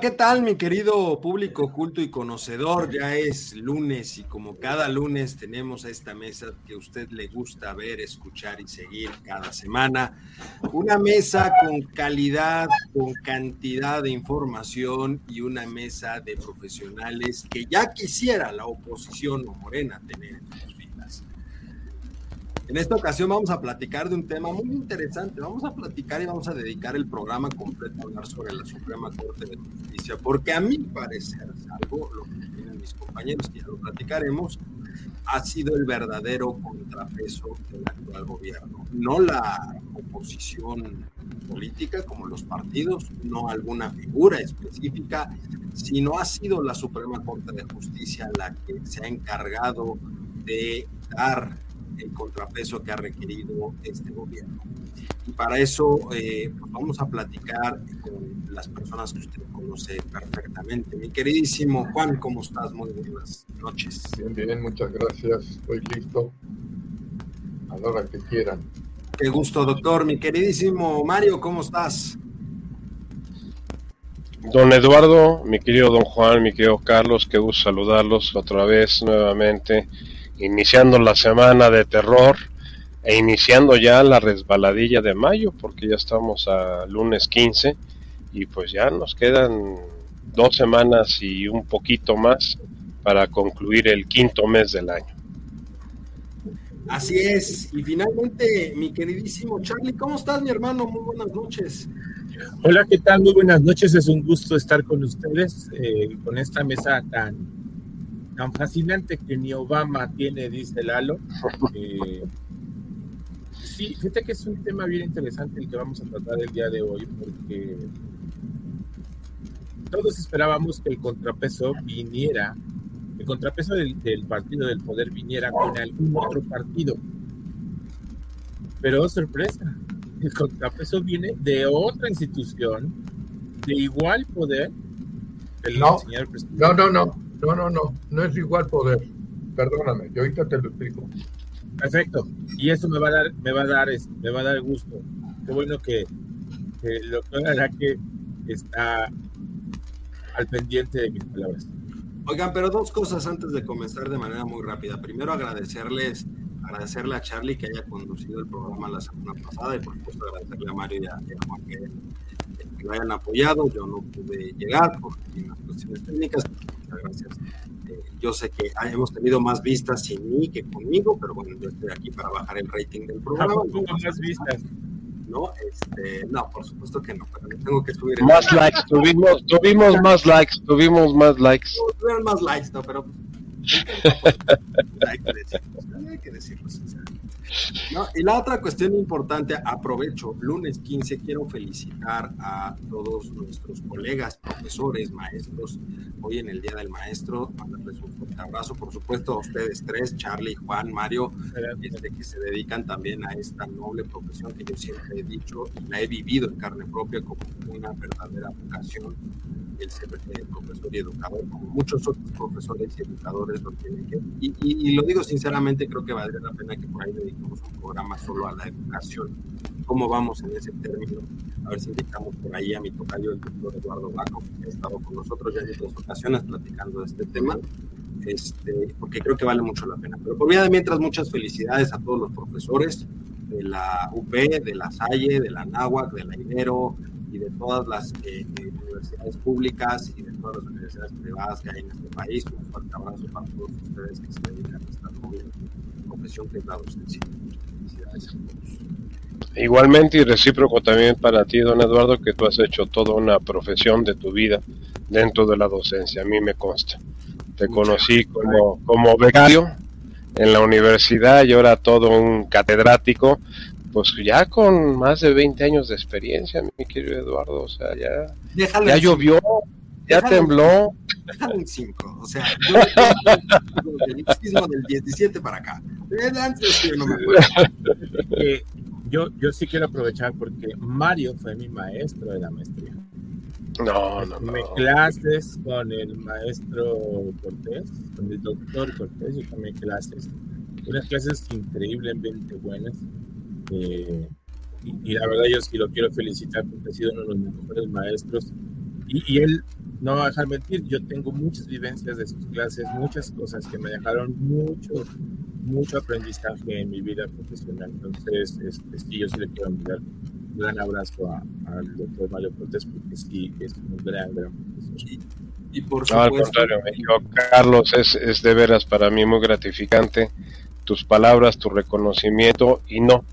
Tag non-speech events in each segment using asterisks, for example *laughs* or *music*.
¿Qué tal mi querido público culto y conocedor? Ya es lunes y como cada lunes tenemos a esta mesa que a usted le gusta ver, escuchar y seguir cada semana. Una mesa con calidad, con cantidad de información y una mesa de profesionales que ya quisiera la oposición o Morena tener. En esta ocasión vamos a platicar de un tema muy interesante. Vamos a platicar y vamos a dedicar el programa completo a hablar sobre la Suprema Corte de Justicia, porque a mi parecer, salvo lo que tienen mis compañeros, que ya lo platicaremos, ha sido el verdadero contrapeso del actual gobierno. No la oposición política como los partidos, no alguna figura específica, sino ha sido la Suprema Corte de Justicia la que se ha encargado de dar el contrapeso que ha requerido este gobierno. Y para eso eh, pues vamos a platicar con las personas que usted conoce perfectamente. Mi queridísimo Juan, ¿cómo estás? Muy buenas noches. Bien, bien, muchas gracias. Estoy listo a la hora que quieran. Qué gusto, doctor. Mi queridísimo Mario, ¿cómo estás? Don Eduardo, mi querido don Juan, mi querido Carlos, qué gusto saludarlos otra vez nuevamente iniciando la semana de terror e iniciando ya la resbaladilla de mayo, porque ya estamos a lunes 15 y pues ya nos quedan dos semanas y un poquito más para concluir el quinto mes del año. Así es, y finalmente mi queridísimo Charlie, ¿cómo estás mi hermano? Muy buenas noches. Hola, ¿qué tal? Muy buenas noches, es un gusto estar con ustedes eh, con esta mesa tan tan fascinante que ni Obama tiene, dice Lalo. *laughs* Eh, sí, fíjate que es un tema bien interesante el que vamos a tratar el día de hoy, porque todos esperábamos que el contrapeso viniera, el contrapeso del, partido del poder viniera con algún otro partido. Pero oh, sorpresa, el contrapeso viene de otra institución de igual poder. no, no, no, no, no, no, no, no es igual poder. Perdóname, yo ahorita te lo explico. Perfecto. Y eso me va a dar, me va a dar, me va a dar gusto. Qué bueno que, que el doctor Araque está al pendiente de mis palabras. Oigan, pero dos cosas antes de comenzar de manera muy rápida. Primero, agradecerles, agradecerle a Charlie que haya conducido el programa la semana pasada y por supuesto agradecerle a Mario y a, Juan que, que, lo hayan apoyado. Yo no pude llegar por unas cuestiones técnicas, gracias. Eh, yo sé que hemos tenido más vistas sin mí que conmigo, pero bueno, yo estoy aquí para bajar el rating del programa. ¿Cómo más vistas? No, este, no, por supuesto que no, pero tengo que subir. Más likes, tuvimos, tuvimos más likes, tuvimos más likes. Tuvieron más likes, no, pero. *laughs* hay que decirlo, hay que decirlo sinceramente. Y la otra cuestión importante, aprovecho, lunes 15, quiero felicitar a todos nuestros colegas, profesores, maestros, hoy en el Día del Maestro, mandarles un fuerte abrazo, por supuesto a ustedes tres, Charlie, Juan, Mario, este, que se dedican también a esta noble profesión que yo siempre he dicho y la he vivido en carne propia como una verdadera vocación, el ser eh, profesor y educador, como muchos otros profesores y educadores lo tienen que, y, y, lo digo sinceramente, creo que valdría la pena que por ahí dediquemos un programa solo a la educación. ¿Cómo vamos en ese término? A ver si invitamos por ahí a mi tocayo, el doctor Eduardo Baco, que ha estado con nosotros ya en otras ocasiones platicando de este tema, este, porque creo que vale mucho la pena. Pero por de mientras, muchas felicidades a todos los profesores de la UP, de la Salle, de la Náhuac, de la Ibero y de todas las eh, universidades públicas y de todas las universidades privadas que hay en este país. Un fuerte abrazo para todos ustedes que se dedican a esta noble que es la docencia. Felicidades a todos. Igualmente y recíproco también para ti, don Eduardo, que tú has hecho toda una profesión de tu vida dentro de la docencia, a mí me consta. Te conocí como, como becario en la universidad y ahora todo un catedrático, pues ya con más de 20 años de experiencia, mi querido Eduardo, o sea, ya, ya llovió, ya tembló. Déjalo en 5, o sea, yo del del 17 para acá. Antes yo no me acuerdo. Eh, yo, yo sí quiero aprovechar porque Mario fue mi maestro de la maestría. No, no, tomé clases con el maestro Cortés, con el doctor Cortés, yo tomé clases, unas clases increíblemente buenas. Eh, y, la verdad yo sí lo quiero felicitar porque ha sido uno de los mejores maestros. Y, y, él, no va a dejar mentir, yo tengo muchas vivencias de sus clases, muchas cosas que me dejaron mucho, mucho aprendizaje en mi vida profesional. Entonces, este, sí, yo sí le quiero enviar un gran abrazo al doctor Mario Cortés porque sí es un gran, gran profesor. Y, por no, al contrario, Carlos, es, es de veras para mí muy gratificante tus palabras, tu reconocimiento y no,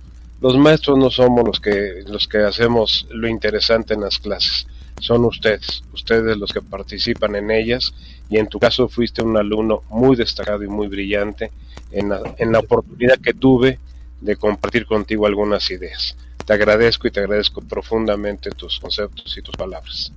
los maestros no somos los que los que hacemos lo interesante en las clases, son ustedes, ustedes los que participan en ellas y en tu caso fuiste un alumno muy destacado y muy brillante en la, en la oportunidad que tuve de compartir contigo algunas ideas. Te agradezco y te agradezco profundamente tus conceptos y tus palabras.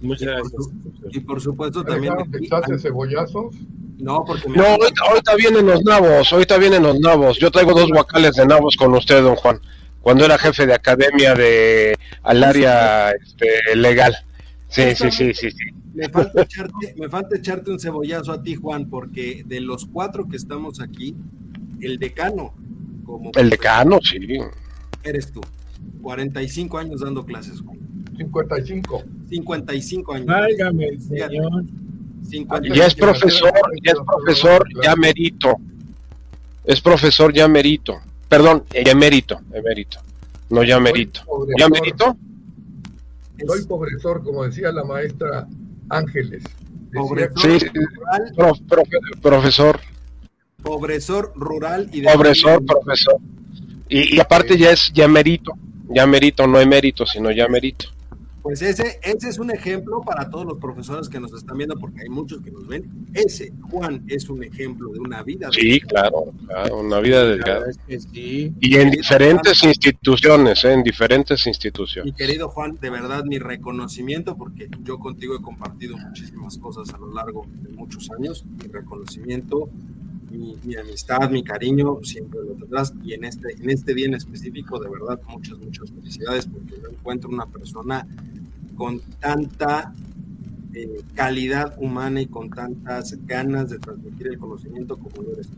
Muchas gracias. Y por supuesto también... ¿Echaste cebollazos? No, porque... No, ahorita, ahorita, vienen los nabos, ahorita vienen los nabos. Yo traigo dos guacales de nabos con usted, don Juan, cuando era jefe de academia de al área este, legal. Sí, sí, sí, sí, sí. Me falta, echarte, me falta echarte un cebollazo a ti, Juan, porque de los cuatro que estamos aquí, el decano, como... El decano, sí. Eres tú. 45 años dando clases, Juan. 55. 55 años. Válgame, señor. Ya es profesor, ya es profesor, ya merito. Es profesor ya merito. Perdón, ya emérito, emérito. No ya merito. ¿Ya merito? Soy profesor, como decía la maestra Ángeles. Sí, profesor. Pobresor rural y de Pobresor, profesor. Y, y aparte ya es ya merito. Ya merito, no emérito, sino ya merito. Pues ese, ese es un ejemplo para todos los profesores que nos están viendo, porque hay muchos que nos ven. Ese, Juan, es un ejemplo de una vida. Sí, claro, claro, una vida delgada. sí. Y en diferentes instituciones, ¿eh? en diferentes instituciones. Mi querido Juan, de verdad mi reconocimiento, porque yo contigo he compartido muchísimas cosas a lo largo de muchos años. Mi reconocimiento mi, mi, amistad, mi cariño, siempre lo tendrás. Y en este, en este día en específico, de verdad, muchas, muchas felicidades, porque no encuentro una persona con tanta eh, calidad humana y con tantas ganas de transmitir el conocimiento como lo eres tú.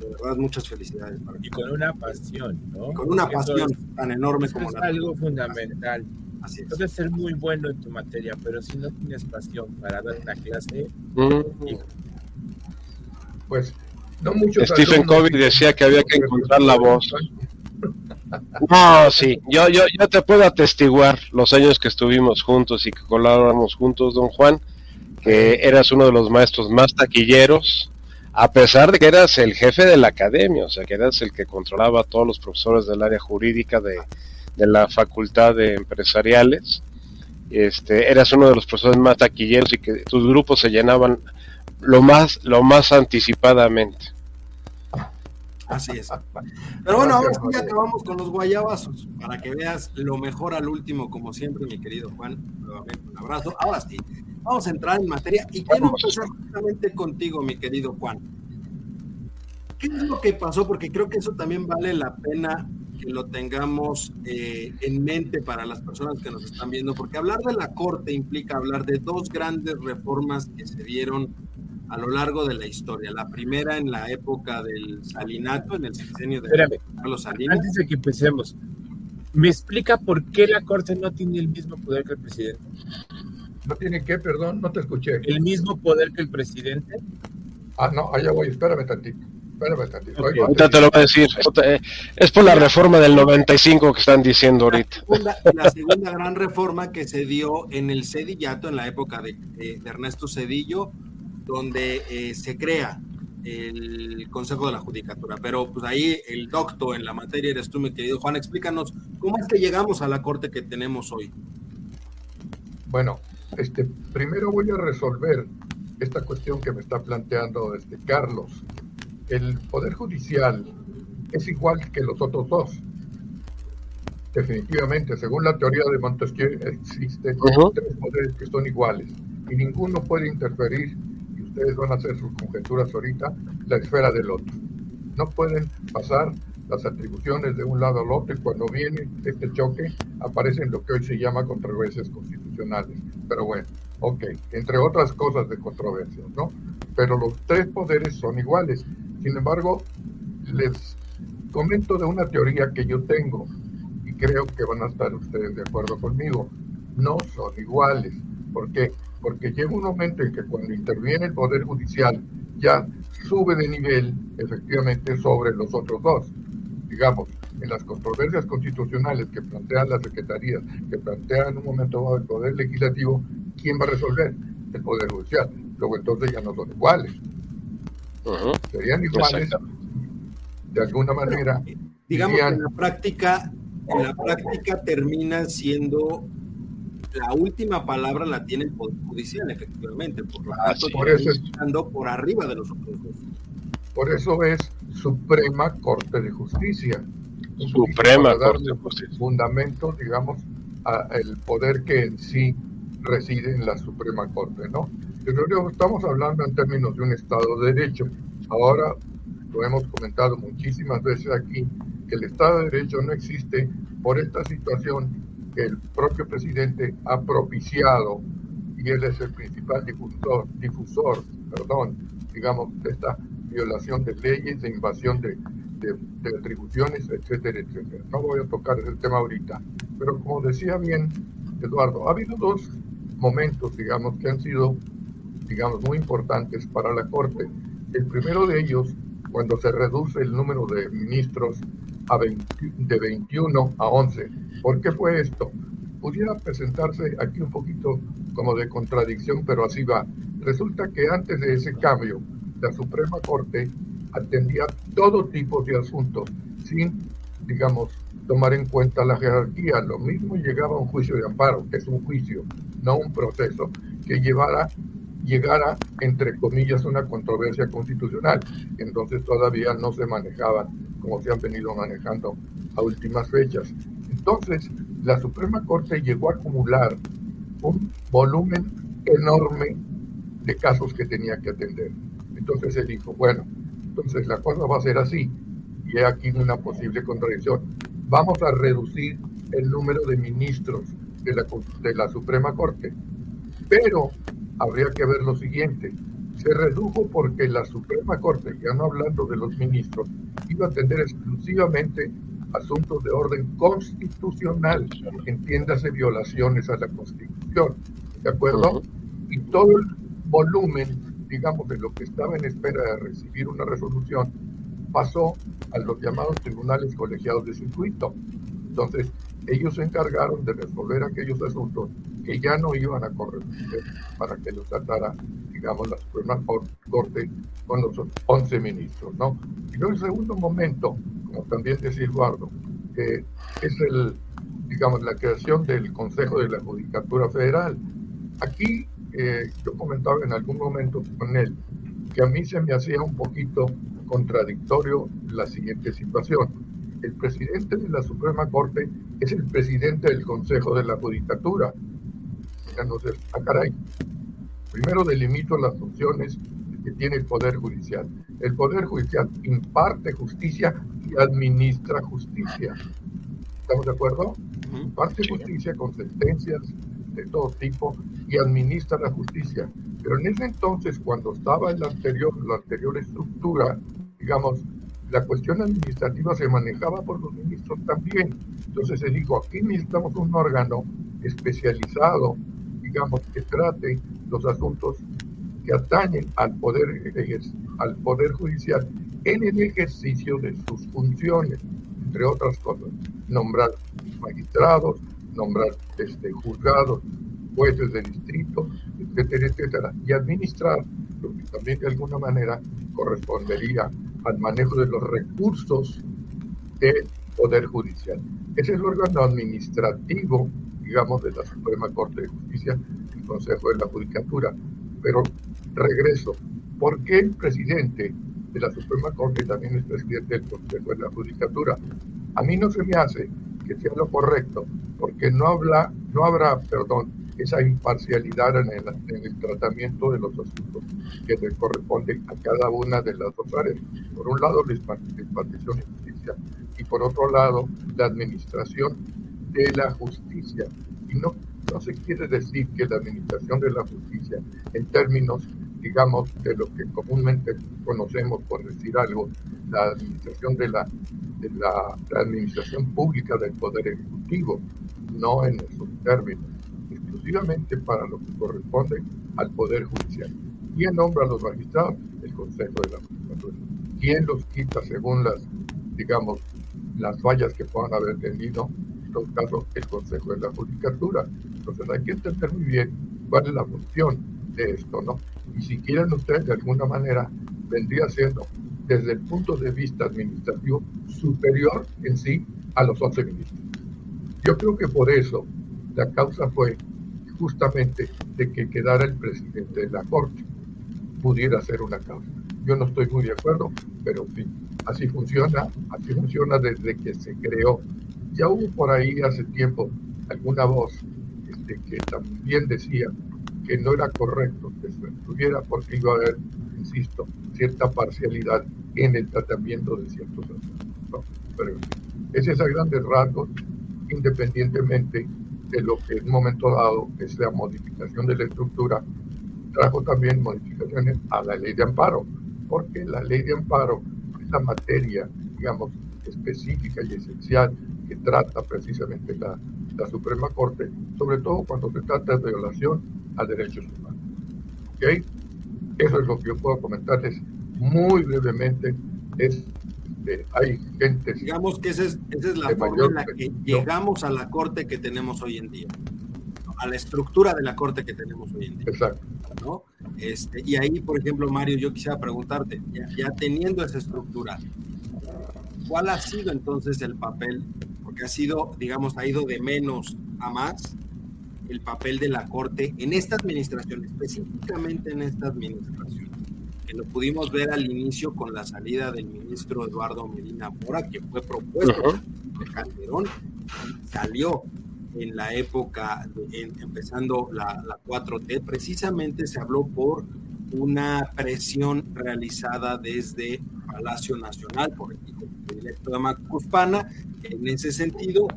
De verdad, muchas felicidades. Para y con una pasión, ¿no? con una pasión tan enorme como es algo fundamental. Así es. Puedes ser muy bueno en tu materia, pero si no tienes pasión para dar una clase, mm. Pues no muchos Stephen Covey decía que había que encontrar la voz. No, sí, yo, yo, yo te puedo atestiguar los años que estuvimos juntos y que colaboramos juntos, don Juan, que eras uno de los maestros más taquilleros, a pesar de que eras el jefe de la academia, o sea, que eras el que controlaba a todos los profesores del área jurídica de, de la facultad de empresariales. Este, eras uno de los profesores más taquilleros y que tus grupos se llenaban lo más, lo más anticipadamente. Así es. Pero bueno, ahora sí ya acabamos con los guayabazos, para que veas lo mejor al último, como siempre, mi querido Juan. Nuevamente un abrazo. Ahora sí, vamos a entrar en materia y quiero empezar justamente contigo, mi querido Juan. ¿Qué es lo que pasó? Porque creo que eso también vale la pena que lo tengamos eh, en mente para las personas que nos están viendo, porque hablar de la Corte implica hablar de dos grandes reformas que se dieron a lo largo de la historia. La primera en la época del salinato, en el sexenio de Carlos Salinas. Antes de que empecemos, ¿me explica por qué la Corte no tiene el mismo poder que el presidente? ¿No tiene qué? Perdón, no te escuché. ¿El mismo poder que el presidente? Ah, no, allá voy, espérame tantito. Ahorita te lo voy a decir. Es por la reforma del 95 que están diciendo ahorita. La segunda, gran reforma que se dio en el Cedillato, en la época de, Ernesto Cedillo, donde eh, se crea el Consejo de la Judicatura. Pero pues ahí el doctor en la materia eres tú, mi querido Juan. Explícanos cómo es que llegamos a la corte que tenemos hoy. Bueno, este, primero voy a resolver esta cuestión que me está planteando este Carlos. El Poder Judicial es igual que los otros dos. Definitivamente, según la teoría de Montesquieu, existen tres poderes que son iguales y ninguno puede interferir, ustedes van a hacer sus conjeturas ahorita, la esfera del otro. No pueden pasar las atribuciones de un lado al otro y cuando viene este choque aparecen lo que hoy se llama controversias constitucionales. Pero bueno, ok, entre otras cosas de controversias, ¿no? Pero los tres poderes son iguales. Sin embargo, les comento de una teoría que yo tengo y creo que van a estar ustedes de acuerdo conmigo. No son iguales. ¿Por qué? Porque llega un momento en que cuando interviene el Poder Judicial ya sube de nivel efectivamente sobre los otros dos digamos, en las controversias constitucionales que plantean las secretarías, que plantean en un momento dado el Poder Legislativo, ¿quién va a resolver? El Poder Judicial. Luego entonces ya no son iguales. Serían iguales de alguna manera. Digamos que en la práctica, en la práctica termina siendo la última palabra la tiene el Poder Judicial, efectivamente, por lo tanto, por eso estando por arriba de los otros dos. Por eso es Suprema Corte de Justicia. Suprema Corte de Justicia. Fundamento, digamos, al poder que en sí reside en la Suprema Corte, ¿no? Pero estamos hablando en términos de un Estado de Derecho. Ahora lo hemos comentado muchísimas veces aquí, que el Estado de Derecho no existe por esta situación que el propio presidente ha propiciado y él es el principal difusor, difusor perdón, digamos, de esta violación de leyes, de invasión de, de, atribuciones, etcétera, etcétera. No voy a tocar ese tema ahorita, pero como decía bien Eduardo, ha habido dos momentos, digamos, que han sido, digamos, muy importantes para la Corte. El primero de ellos, cuando se reduce el número de ministros de 21 a 11. ¿Por qué fue esto? Pudiera presentarse aquí un poquito como de contradicción, pero así va. Resulta que antes de ese cambio, la Suprema Corte atendía todo tipo de asuntos sin, digamos, tomar en cuenta la jerarquía. Lo mismo llegaba a un juicio de amparo, que es un juicio, no un proceso, que llevara, llegara, entre comillas, una controversia constitucional. Entonces todavía no se manejaban como se han venido manejando a últimas fechas. Entonces, la Suprema Corte llegó a acumular un volumen enorme de casos que tenía que atender. Entonces él dijo, bueno, entonces la cosa va a ser así. Y hay aquí una posible contradicción. Vamos a reducir el número de ministros de la, de la Suprema Corte. Pero habría que ver lo siguiente. Se redujo porque la Suprema Corte, ya no hablando de los ministros, iba a atender exclusivamente asuntos de orden constitucional, entiéndase violaciones a la Constitución, ¿de acuerdo? Y todo el volumen digamos, de lo que estaba en espera de recibir una resolución, pasó a los llamados tribunales colegiados de circuito. Entonces, ellos se encargaron de resolver aquellos asuntos que ya no iban a corresponder para que los tratara, digamos, la Suprema Corte con los 11 ministros, ¿no? Y luego el segundo momento, como también decía Eduardo, es el, digamos, la creación del Consejo de la Judicatura Federal. Aquí yo comentaba en algún momento con él que a mí se me hacía un poquito contradictorio la siguiente situación. El presidente de la Suprema Corte es el presidente del Consejo de la Judicatura. Entonces, a ah, caray. Primero delimito las funciones que tiene el Poder Judicial. El Poder Judicial imparte justicia y administra justicia. ¿Estamos de acuerdo? Imparte justicia con sentencias, de todo tipo y administra la justicia. Pero en ese entonces, cuando estaba en la anterior, la anterior estructura, digamos, la cuestión administrativa se manejaba por los ministros también. Entonces se dijo, aquí necesitamos un órgano especializado, digamos, que trate los asuntos que atañen al poder, al poder judicial en el ejercicio de sus funciones, entre otras cosas, nombrar magistrados, nombrar este, juzgados, jueces de distrito, etcétera, etcétera, y administrar lo que también de alguna manera correspondería al manejo de los recursos del Poder Judicial. Ese es el órgano administrativo, digamos, de la Suprema Corte de Justicia, el Consejo de la Judicatura. Pero regreso, ¿por qué el presidente de la Suprema Corte también es presidente del Consejo de la Judicatura? A mí no se me hace que sea lo correcto, porque no, habla, no habrá, perdón, esa imparcialidad en el, en el, tratamiento de los asuntos que le corresponden a cada una de las dos áreas. Por un lado, la impartición y justicia, y por otro lado, la administración de la justicia. Y no, no se quiere decir que la administración de la justicia, en términos, digamos, de lo que comúnmente conocemos, por decir algo, la administración de la, de la, administración pública del Poder Ejecutivo, no en esos términos exclusivamente para lo que corresponde al Poder Judicial. ¿Quién nombra a los magistrados? El Consejo de la Judicatura. ¿Quién los quita según las, digamos, las fallas que puedan haber tenido? Caso, el Consejo de la Judicatura. Entonces hay que entender muy bien cuál es la función de esto, ¿no? Y si quieren ustedes, de alguna manera, vendría siendo, desde el punto de vista administrativo, superior en sí a los 11 ministros. Yo creo que por eso la causa fue justamente de que quedara el presidente de la Corte. Pudiera ser una causa. Yo no estoy muy de acuerdo, pero en fin, así funciona, así funciona desde que se creó. Ya hubo por ahí hace tiempo alguna voz este, que también decía que no era correcto que se estuviera porque iba a haber, insisto, cierta parcialidad en el tratamiento de ciertos asuntos. Pero es a grandes rasgos, independientemente de lo que en un momento dado es la modificación de la estructura, trajo también modificaciones a la ley de amparo, porque la ley de amparo es la materia, digamos, específica y esencial que trata precisamente la, la Suprema Corte, sobre todo cuando se trata de violación a derechos humanos. ¿Ok? Eso es lo que yo puedo comentarles muy brevemente. Es hay gente. Digamos que esa es, esa es la forma en la que llegamos a la corte que tenemos hoy en día, a la estructura de la corte que tenemos hoy en día. Exacto. ¿no? Este, y ahí, por ejemplo, Mario, yo quisiera preguntarte, ya, ya teniendo esa estructura, ¿cuál ha sido entonces el papel? Porque ha sido, digamos, ha ido de menos a más el papel de la corte en esta administración, específicamente en esta administración que lo pudimos ver al inicio con la salida del ministro Eduardo Medina Mora, que fue propuesto uh -huh. de Calderón, salió en la época, de, en, empezando la, la 4T, precisamente se habló por una presión realizada desde Palacio Nacional por el de Macuspana en ese sentido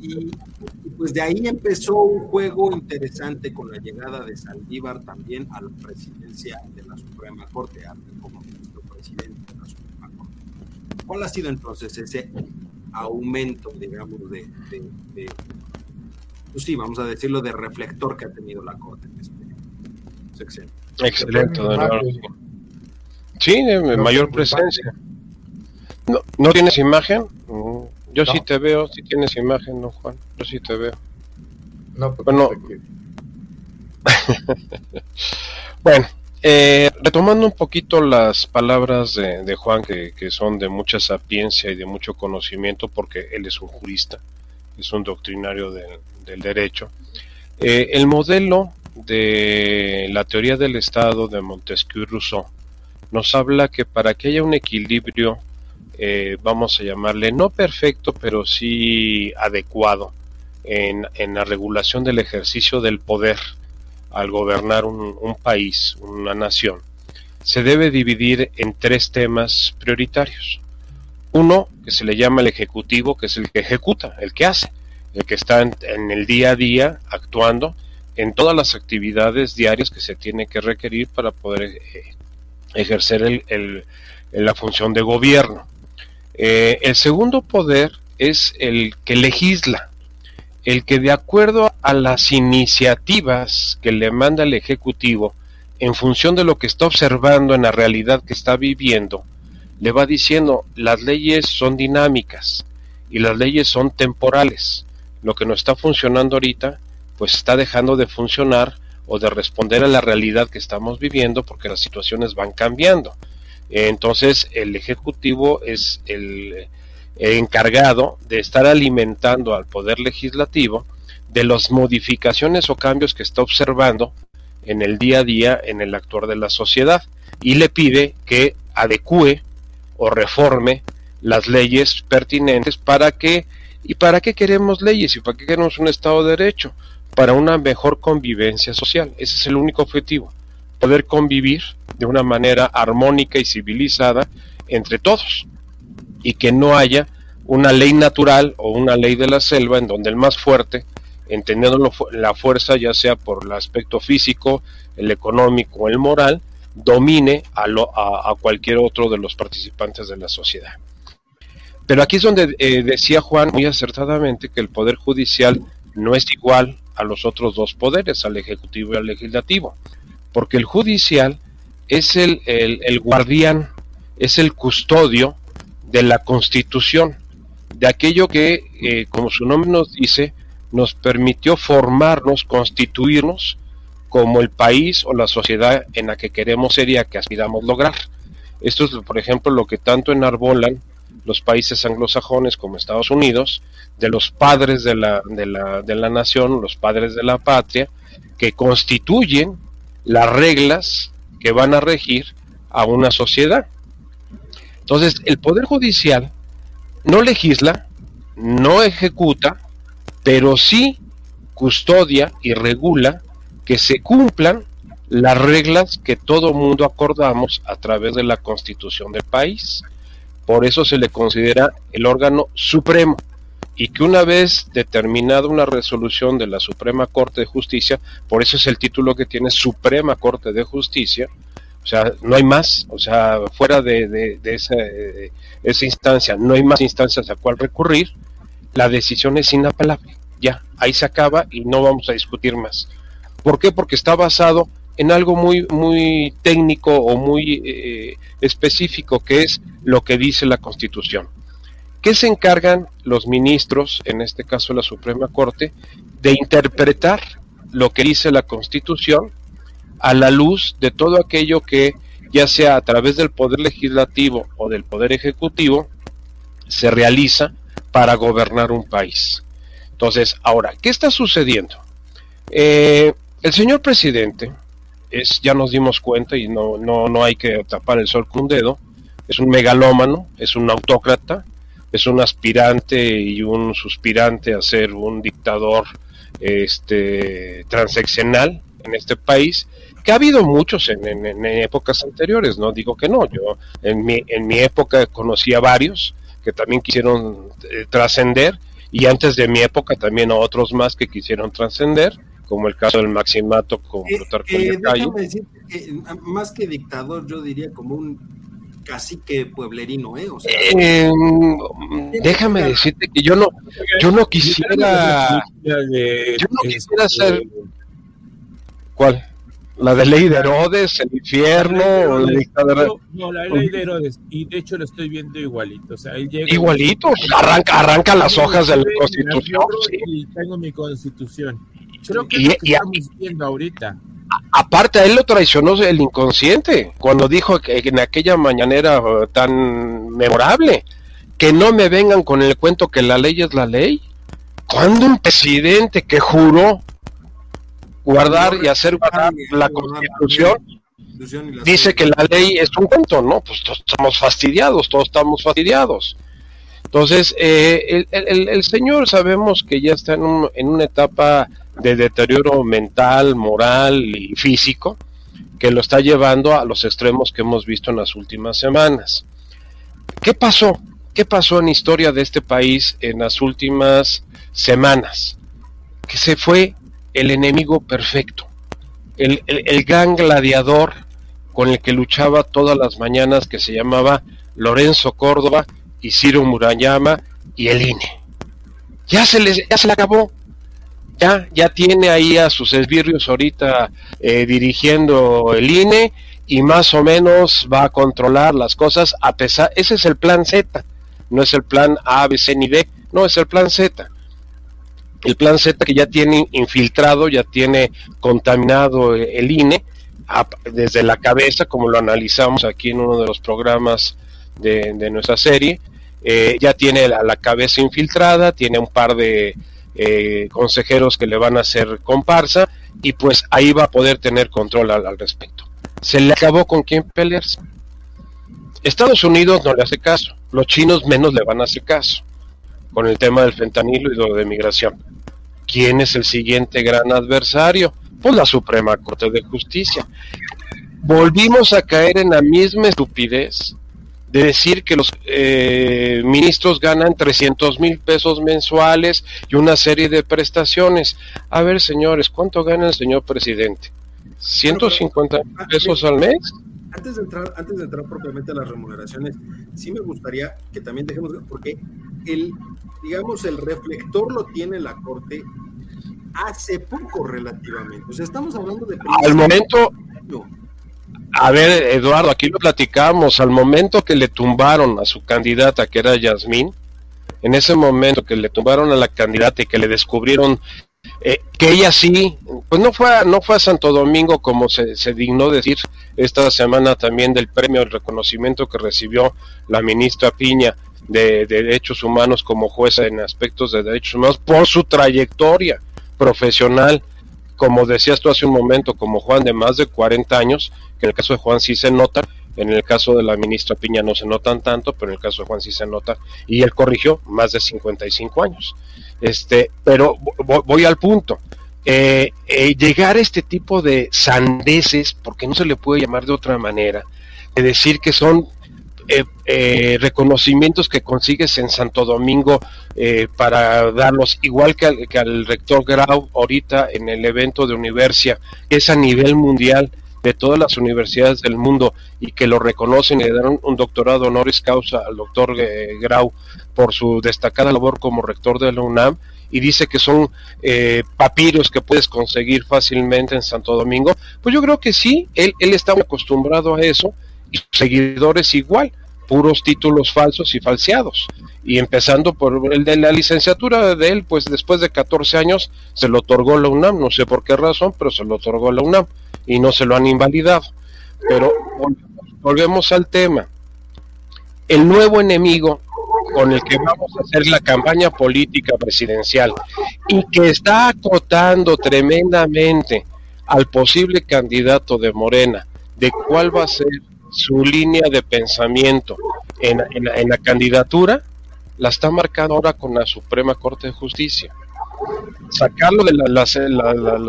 y, y, pues de ahí empezó un juego interesante con la llegada de Saldívar también a la presidencia de la Suprema Corte como ministro presidente de la Suprema Corte. ¿Cuál ha sido entonces ese aumento, digamos, de, de, de pues sí, vamos a decirlo, de reflector que ha tenido la Corte en este sexenio? Excelente, don Sí, de mayor presencia. ¿No, ¿No tienes imagen? Yo no. sí te veo, si tienes imagen, no Juan, yo sí te veo. No, pues bueno, *laughs* bueno eh, retomando un poquito las palabras de, de Juan, que, que, son de mucha sapiencia y de mucho conocimiento, porque él es un jurista, es un doctrinario de, del derecho. Eh, el modelo de la teoría del Estado de Montesquieu y Rousseau nos habla que para que haya un equilibrio eh, vamos a llamarle, no perfecto, pero sí adecuado en, en, la regulación del ejercicio del poder al gobernar un, país, una nación, se debe dividir en tres temas prioritarios. Uno, que se le llama el ejecutivo, que es el que ejecuta, el que hace, el que está en, el día a día actuando en todas las actividades diarias que se tiene que requerir para poder eh, ejercer el, la función de gobierno. Eh, el segundo poder es el que legisla, el que de acuerdo a las iniciativas que le manda el Ejecutivo, en función de lo que está observando en la realidad que está viviendo, le va diciendo, las leyes son dinámicas y las leyes son temporales. Lo que no está funcionando ahorita, pues está dejando de funcionar o de responder a la realidad que estamos viviendo porque las situaciones van cambiando. Entonces el Ejecutivo es el encargado de estar alimentando al Poder Legislativo de las modificaciones o cambios que está observando en el día a día en el actuar de la sociedad y le pide que adecue o reforme las leyes pertinentes para que y para qué queremos leyes y para qué queremos un estado de derecho para una mejor convivencia social. Ese es el único objetivo poder convivir de una manera armónica y civilizada entre todos y que no haya una ley natural o una ley de la selva en donde el más fuerte entendiendo la fuerza ya sea por el aspecto físico, el económico o el moral, domine a, a, cualquier otro de los participantes de la sociedad. Pero aquí es donde eh, decía Juan muy acertadamente que el Poder Judicial no es igual a los otros dos poderes, al Ejecutivo y al Legislativo, porque el Judicial es el, el guardián, es el custodio de la Constitución, de aquello que, eh, como su nombre nos dice, nos permitió formarnos, constituirnos como el país o la sociedad en la que queremos ser y a que aspiramos lograr. Esto es, por ejemplo, lo que tanto enarbolan los países anglosajones como Estados Unidos, de los padres de la, de la, de la nación, los padres de la patria, que constituyen las reglas que van a regir a una sociedad. Entonces, el Poder Judicial no legisla, no ejecuta, pero sí custodia y regula que se cumplan las reglas que todo mundo acordamos a través de la constitución del país. Por eso se le considera el órgano supremo y que una vez determinada una resolución de la Suprema Corte de Justicia, por eso es el título que tiene Suprema Corte de Justicia, o sea, no hay más, o sea, fuera de, esa, instancia, no hay más instancias a cual recurrir, la decisión es inapelable. Ya, ahí se acaba y no vamos a discutir más. ¿Por qué? Porque está basado en algo muy, muy técnico o muy eh, específico, que es lo que dice la Constitución. ¿Qué se encargan los ministros, en este caso la Suprema Corte, de interpretar lo que dice la Constitución a la luz de todo aquello que, ya sea a través del Poder Legislativo o del Poder Ejecutivo, se realiza para gobernar un país. Entonces, ahora, ¿qué está sucediendo? Eh, el señor presidente, es, ya nos dimos cuenta y no, no, no hay que tapar el sol con un dedo, es un megalómano, es un autócrata, es un aspirante y un suspirante a ser un dictador este, transeccional en este país, que ha habido muchos en, en, épocas anteriores, no digo que no, yo en mi, en mi época conocí a varios, que también quisieron eh, trascender y antes de mi época también a otros más que quisieron trascender, como el caso del Maximato con eh, eh, más que dictador, yo diría como un cacique pueblerino, ¿eh? O sea, déjame decirte que yo no, yo no quisiera, yo no quisiera ser, ¿cuál? La de ley de Herodes, el infierno, o la no, la ley de Herodes, y de hecho lo estoy viendo igualito. O sea, él llega igualito, arranca, arranca las hojas de la constitución. Y tengo mi constitución. Creo que es lo que estamos viendo ahorita. Aparte, a él lo traicionó el inconsciente cuando dijo que en aquella mañanera uh, tan memorable que no me vengan con el cuento que la ley es la ley. Cuando un presidente que juró guardar y hacer guardar la constitución, dice que la ley es un cuento, ¿no? Pues todos estamos fastidiados, todos estamos fastidiados. Entonces, eh, el, señor sabemos que ya está en, en una etapa de deterioro mental, moral y físico, que lo está llevando a los extremos que hemos visto en las últimas semanas. ¿Qué pasó? ¿Qué pasó en la historia de este país en las últimas semanas? Que se fue el enemigo perfecto, el, gran gladiador con el que luchaba todas las mañanas que se llamaba Lorenzo Córdoba y Ciro Murayama y el INE. Ya se les, ya se le acabó. Ya, ya tiene ahí a sus esbirrios ahorita eh, dirigiendo el INE y más o menos va a controlar las cosas a pesar, ese es el plan Z, no es el plan A, B, C ni D, no es el plan Z. El plan Z que ya tiene infiltrado, ya tiene contaminado el INE desde la cabeza, como lo analizamos aquí en uno de los programas de, nuestra serie, eh, ya tiene la, la, cabeza infiltrada, tiene un par de eh, consejeros que le van a hacer comparsa y pues ahí va a poder tener control al, respecto. Se le acabó con quién pelearse. Estados Unidos no le hace caso, los chinos menos le van a hacer caso con el tema del fentanilo y lo de migración. ¿Quién es el siguiente gran adversario? Pues la Suprema Corte de Justicia. Volvimos a caer en la misma estupidez de decir que los eh, ministros ganan 300 mil pesos mensuales y una serie de prestaciones. A ver, señores, ¿cuánto gana el señor presidente? ¿150 mil pesos al mes? Antes de, entrar, antes de entrar propiamente a las remuneraciones, sí me gustaría que también dejemos, porque el, digamos, el reflector lo tiene la Corte hace poco relativamente. O sea, estamos hablando de... Al momento... A ver, Eduardo, aquí lo platicamos. Al momento que le tumbaron a su candidata, que era Yasmín, en ese momento que le tumbaron a la candidata y que le descubrieron eh, que ella sí, pues no fue, a, no fue a Santo Domingo como se, se dignó decir esta semana también del premio, el reconocimiento que recibió la ministra Piña de, de Derechos Humanos como jueza en aspectos de derechos humanos por su trayectoria profesional. Como decías tú hace un momento, como Juan de más de 40 años, que en el caso de Juan sí se nota, en el caso de la ministra Piña no se notan tanto, pero en el caso de Juan sí se nota, y él corrigió más de 55 años. Este, pero voy al punto. Eh, eh, llegar a este tipo de sandeces, porque no se le puede llamar de otra manera, de decir que son eh, reconocimientos que consigues en Santo Domingo eh, para darlos, igual que al, que al, rector Grau ahorita en el evento de Universia, que es a nivel mundial de todas las universidades del mundo y que lo reconocen y le dan un, doctorado honoris causa al doctor Grau por su destacada labor como rector de la UNAM y dice que son eh, papiros que puedes conseguir fácilmente en Santo Domingo, pues yo creo que sí, él, él está acostumbrado a eso y sus seguidores igual, puros títulos falsos y falseados. Y empezando por el de la licenciatura de él, pues después de 14 años se lo otorgó la UNAM, no sé por qué razón, pero se lo otorgó la UNAM y no se lo han invalidado. Pero volvemos al tema. El nuevo enemigo con el que vamos a hacer la campaña política presidencial y que está acotando tremendamente al posible candidato de Morena de cuál va a ser su línea de pensamiento en, la candidatura la está marcando ahora con la Suprema Corte de Justicia. Sacarlo de la,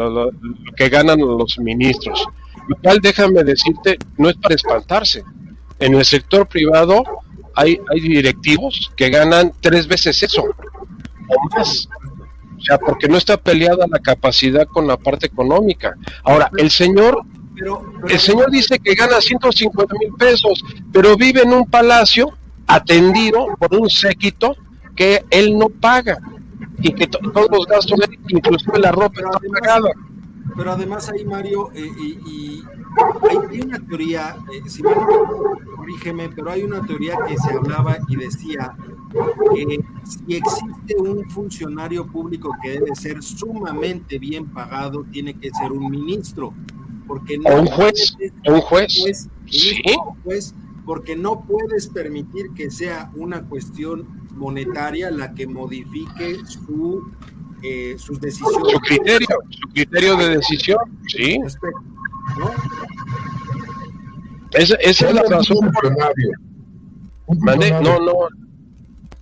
lo que ganan los ministros, lo cual déjame decirte, no es para espantarse. En el sector privado hay, hay directivos que ganan tres veces eso o más. O sea, porque no está peleada la capacidad con la parte económica. Ahora, el señor el señor dice que gana 150 mil pesos, pero vive en un palacio atendido por un séquito que él no paga y que todos los gastos, inclusive la ropa, está pagada. Pero además ahí, Mario, eh, y, hay una teoría, eh, si me corrígeme, pero hay una teoría que se hablaba y decía que si existe un funcionario público que debe ser sumamente bien pagado, tiene que ser un ministro porque no un juez, un juez, porque no puedes permitir que sea una cuestión monetaria la que modifique su, eh, sus decisiones. Su criterio, su criterio de decisión, sí. Esa, esa es la razón por No, no.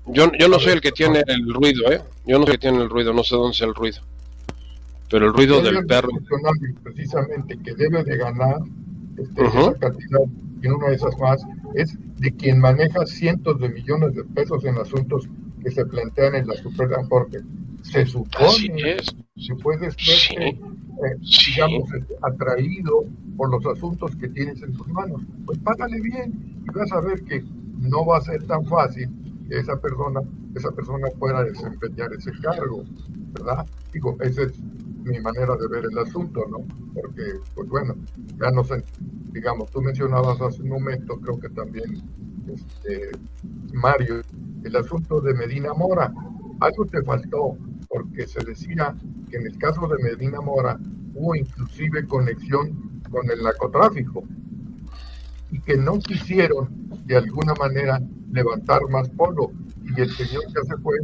Yo, yo no soy el que tiene el ruido, ¿eh? Yo no soy el que tiene el ruido, no sé dónde sea el ruido pero el ruido del perro. Precisamente que debe de ganar este, esa cantidad y una de esas más es de quien maneja cientos de millones de pesos en asuntos que se plantean en la Suprema Corte. Se supone que puedes verte, eh, digamos, atraído por los asuntos que tienes en tus manos. Pues págale bien y vas a ver que no va a ser tan fácil esa persona, esa persona pueda desempeñar ese cargo, ¿verdad? Digo, ese es mi manera de ver el asunto, ¿no? Porque, pues bueno, ya no sé, digamos, tú mencionabas hace un momento, creo que también este, Mario, el asunto de Medina Mora. Algo te faltó, porque se decía que en el caso de Medina Mora hubo inclusive conexión con el narcotráfico y que no quisieron de alguna manera levantar más polvo. Y el señor ya se fue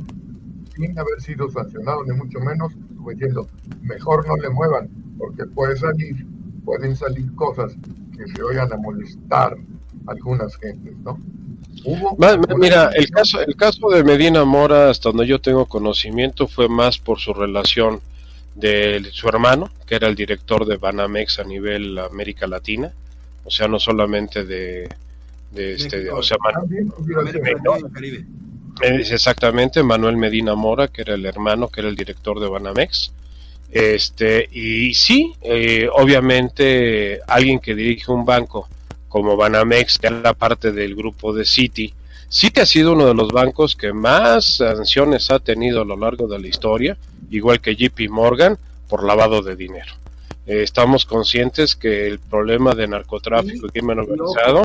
sin haber sido sancionado, ni mucho menos, diciendo, mejor no le muevan, porque puede salir, pueden salir cosas que se oigan a molestar a algunas gentes, ¿no? Mira, el caso, el caso de Medina Mora, hasta donde yo tengo conocimiento, fue más por su relación de su hermano, que era el director de Banamex a nivel América Latina, o sea, no solamente de, de este, o sea, exactamente, Manuel Medina Mora, que era el hermano, que era el director de Banamex. Este, y sí, eh, obviamente alguien que dirige un banco como Banamex, que la parte del grupo de Citi, Citi ha sido uno de los bancos que más sanciones ha tenido a lo largo de la historia, igual que JP Morgan, por lavado de dinero. Eh, estamos conscientes que el problema de narcotráfico y crimen organizado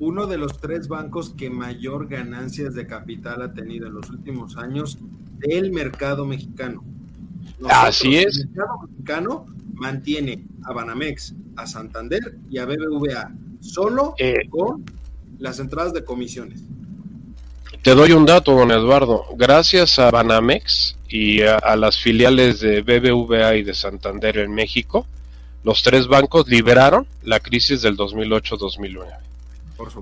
uno de los tres bancos que mayor ganancias de capital ha tenido en los últimos años del mercado mexicano. Así es. El mercado mexicano mantiene a Banamex, a Santander y a BBVA solo eh, con las entradas de comisiones. Te doy un dato, don Eduardo. Gracias a Banamex y a, las filiales de BBVA y de Santander en México, los tres bancos liberaron la crisis del 2008-2009.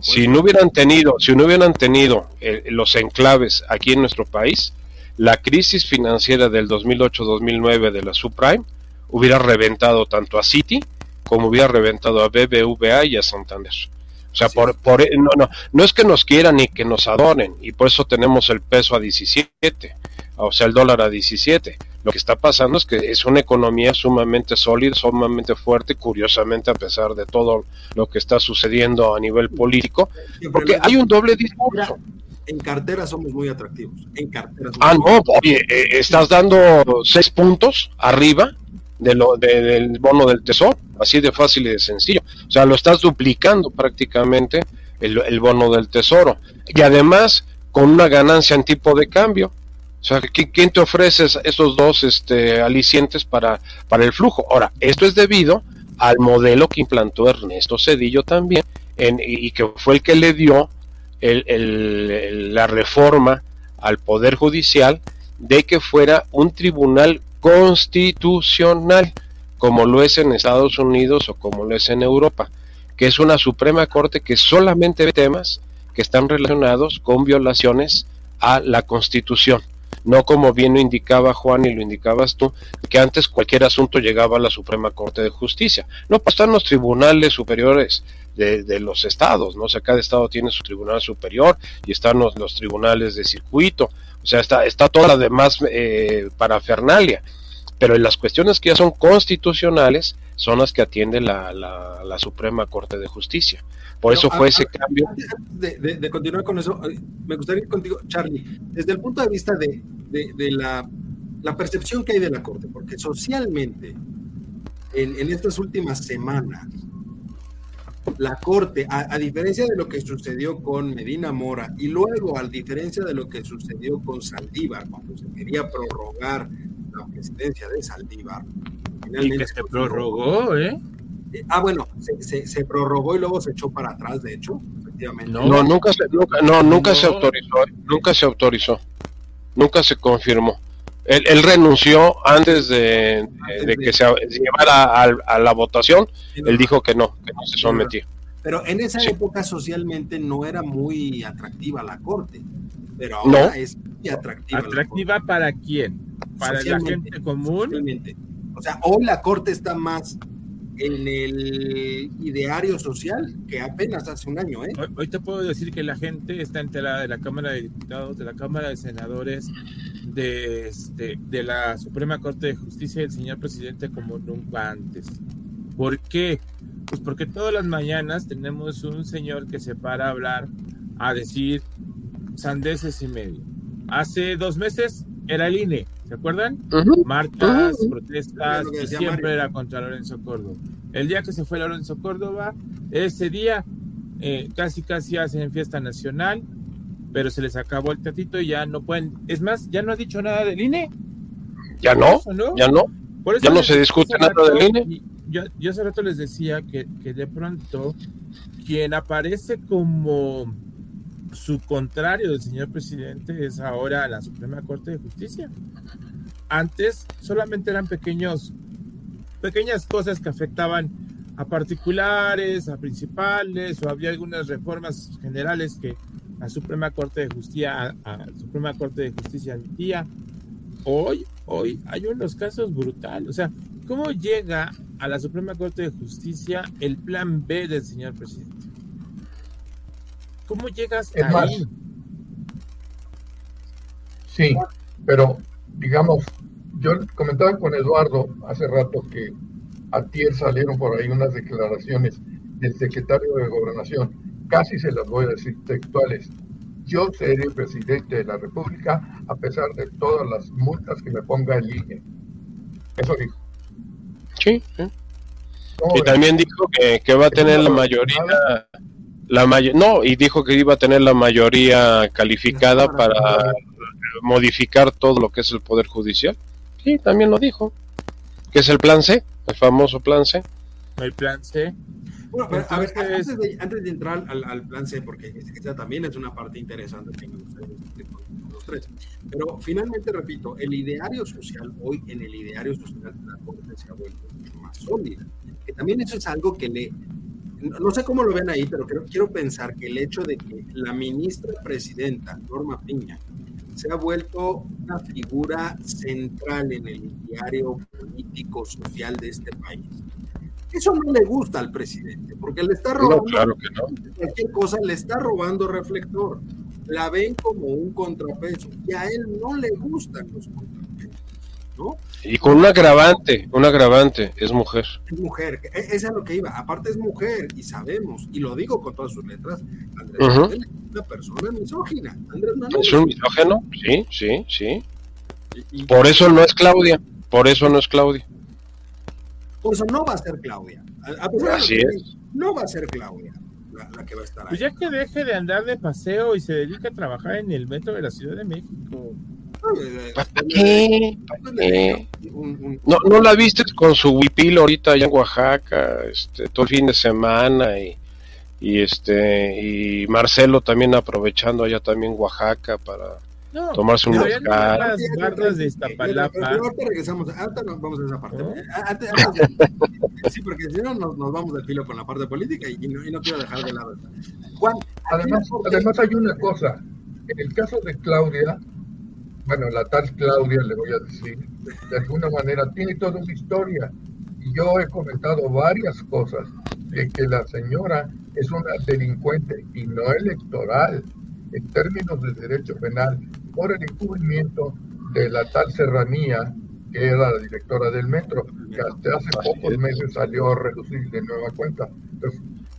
Si no hubieran tenido, si no hubieran tenido eh, los enclaves aquí en nuestro país, la crisis financiera del 2008-2009 de la subprime hubiera reventado tanto a Citi como hubiera reventado a BBVA y a Santander. O sea, por, por, no, no, no es que nos quieran ni que nos adoren, y por eso tenemos el peso a 17, o sea, el dólar a 17. Lo que está pasando es que es una economía sumamente sólida, sumamente fuerte, curiosamente a pesar de todo lo que está sucediendo a nivel político, porque hay un doble discurso. En cartera somos muy atractivos. En cartera ah, no, oye, eh, estás dando seis puntos arriba de lo, del bono del tesoro, así de fácil y de sencillo. O sea, lo estás duplicando prácticamente el, bono del tesoro. Y además con una ganancia en tipo de cambio. O sea, ¿quién te ofrece esos dos este, alicientes para, el flujo? Ahora, esto es debido al modelo que implantó Ernesto Cedillo también, en, y que fue el que le dio el, la reforma al Poder Judicial de que fuera un tribunal constitucional, como lo es en Estados Unidos o como lo es en Europa, que es una Suprema Corte que solamente ve temas que están relacionados con violaciones a la Constitución. No como bien lo indicaba Juan y lo indicabas tú, que antes cualquier asunto llegaba a la Suprema Corte de Justicia. No, pues están los tribunales superiores de, los estados, ¿no? O sea, cada estado tiene su tribunal superior y están los, tribunales de circuito, o sea, está, está toda la demás eh, parafernalia. Pero en las cuestiones que ya son constitucionales son las que atiende la, la, Suprema Corte de Justicia. Por eso fue ese cambio. Antes de, continuar con eso, me gustaría ir contigo, Charlie, desde el punto de vista de, de la, la, percepción que hay de la Corte, porque socialmente, en, en estas últimas semanas, la Corte, a, diferencia de lo que sucedió con Medina Mora y luego a diferencia de lo que sucedió con Saldívar, cuando se quería prorrogar la presidencia de Saldívar. Y que se prorrogó, ¿eh? ¿Eh? Ah, bueno, se, se, prorrogó y luego se echó para atrás, de hecho, efectivamente. No, nunca, se, nunca, no, nunca se autorizó, nunca se autorizó, nunca se confirmó. Él, renunció antes de, que se llevara a, la votación. Él dijo que no, que no se sometía. Pero en esa época socialmente no era muy atractiva la corte. Pero ahora es muy atractiva. ¿Atractiva para quién? ¿Para la gente común? O sea, hoy la corte está más en el ideario social que apenas hace un año. ¿eh? Hoy, te puedo decir que la gente está enterada de la Cámara de Diputados, de la Cámara de Senadores, de, este, de la Suprema Corte de Justicia y del señor presidente como nunca antes. ¿Por qué? Pues porque todas las mañanas tenemos un señor que se para a hablar, a decir sandeces y medio. Hace dos meses era el INE, ¿se acuerdan? Marchas, protestas, y siempre era contra Lorenzo Córdoba. El día que se fue Lorenzo Córdoba, ese día eh, casi casi hacen fiesta nacional, pero se les acabó el tatito y ya no pueden. Es más, ya no ha dicho nada del INE. Ya no, ya no. ya no se discute nada del INE. Yo, yo hace rato les decía que, que de pronto quien aparece como su contrario del señor presidente es ahora la Suprema Corte de Justicia. Antes solamente eran pequeños, pequeñas cosas que afectaban a particulares, a principales, o había algunas reformas generales que la Suprema Corte de Justicia, a, Suprema Corte de Justicia admitía. Hoy, hoy hay unos casos brutales. O sea, ¿cómo llega a la Suprema Corte de Justicia el plan B del señor presidente? ¿Cómo llegas ahí? sí, pero digamos, yo comentaba con Eduardo hace rato que a Tier salieron por ahí unas declaraciones del secretario de Gobernación, casi se las voy a decir textuales. Yo seré presidente de la República a pesar de todas las multas que me ponga el INE. Eso dijo. Sí. y también dijo que, que va a tener la mayoría la no, y dijo que iba a tener la mayoría calificada para modificar todo lo que es el Poder Judicial. Sí, también lo dijo. Que es el plan C, el famoso plan C. El plan C. Bueno, pero a ver, antes de, antes de entrar al, al, plan C, porque esa también es una parte interesante que me gustaría con los tres. Pero finalmente, repito, el ideario social, hoy en el ideario social la Corte se ha vuelto mucho más sólida. Que también eso es algo que le no sé cómo lo ven ahí, pero creo, quiero pensar que el hecho de que la ministra presidenta, Norma Piña, se ha vuelto una figura central en el diario político social de este país. Eso no le gusta al presidente, porque le está robando claro que no. cualquier cosa, le está robando reflector. La ven como un contrapeso y a él no le gustan los contrapesos. Y con un agravante, un agravante, es mujer. Es mujer, esa es lo que iba. Aparte es mujer y sabemos, y lo digo con todas sus letras, Andrés Manuel es una persona misógina. Andrés Manuel ¿Es un misógeno? Sí, sí, sí. por eso no es Claudia, por eso no es Claudia. Por eso no va a ser Claudia. Así es. No va a ser Claudia. La, que va a estar pues ahí. Pues ya que deje de andar de paseo y se dedique a trabajar en el metro de la Ciudad de México. ¿Para qué? No, ¿No la viste con su huipil ahorita allá en Oaxaca, este, todo el fin de semana y, y este y Marcelo también aprovechando allá también Oaxaca para tomarse un mezcal. Barras de Iztapalapa. Ahorita regresamos, ahorita vamos a esa parte. Antes, sí, porque si no nos, nos, vamos del filo con la parte política y, no, y no quiero dejar de lado. Juan, además, además hay una cosa, en el caso de Claudia, bueno, la tal Claudia, le voy a decir, de alguna manera tiene toda una historia. Y yo he comentado varias cosas de que la señora es una delincuente y no electoral en términos de derecho penal por el encubrimiento de la tal Serranía, que era la directora del metro, que hasta hace pocos meses salió a reducir de nueva cuenta.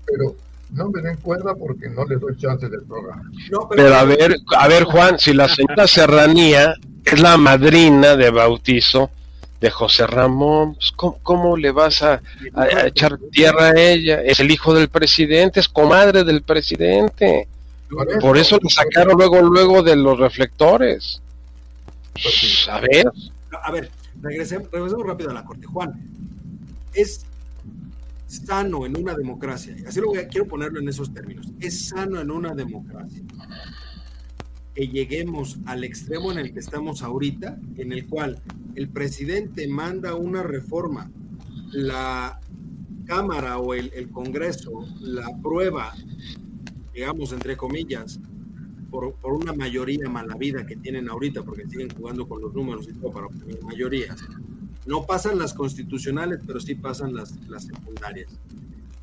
pero no me den cuerda porque no les doy chance del programa. pero... a ver, a ver Juan, si la señora Serranía es la madrina de bautizo de José Ramón, pues, ¿cómo, le vas a, echar tierra a ella? Es el hijo del presidente, es comadre del presidente. Por eso lo sacaron luego, luego de los reflectores. Pues a ver. A ver, regresemos, regresemos rápido a la corte. Juan, es sano en una democracia, así lo voy a, quiero ponerlo en esos términos, es sano en una democracia que lleguemos al extremo en el que estamos ahorita, en el cual el presidente manda una reforma, la Cámara o el, el Congreso la aprueba, digamos, entre comillas, por, por, una mayoría mala vida que tienen ahorita, porque siguen jugando con los números y todo para obtener mayorías no pasan las constitucionales, pero sí pasan las, las secundarias.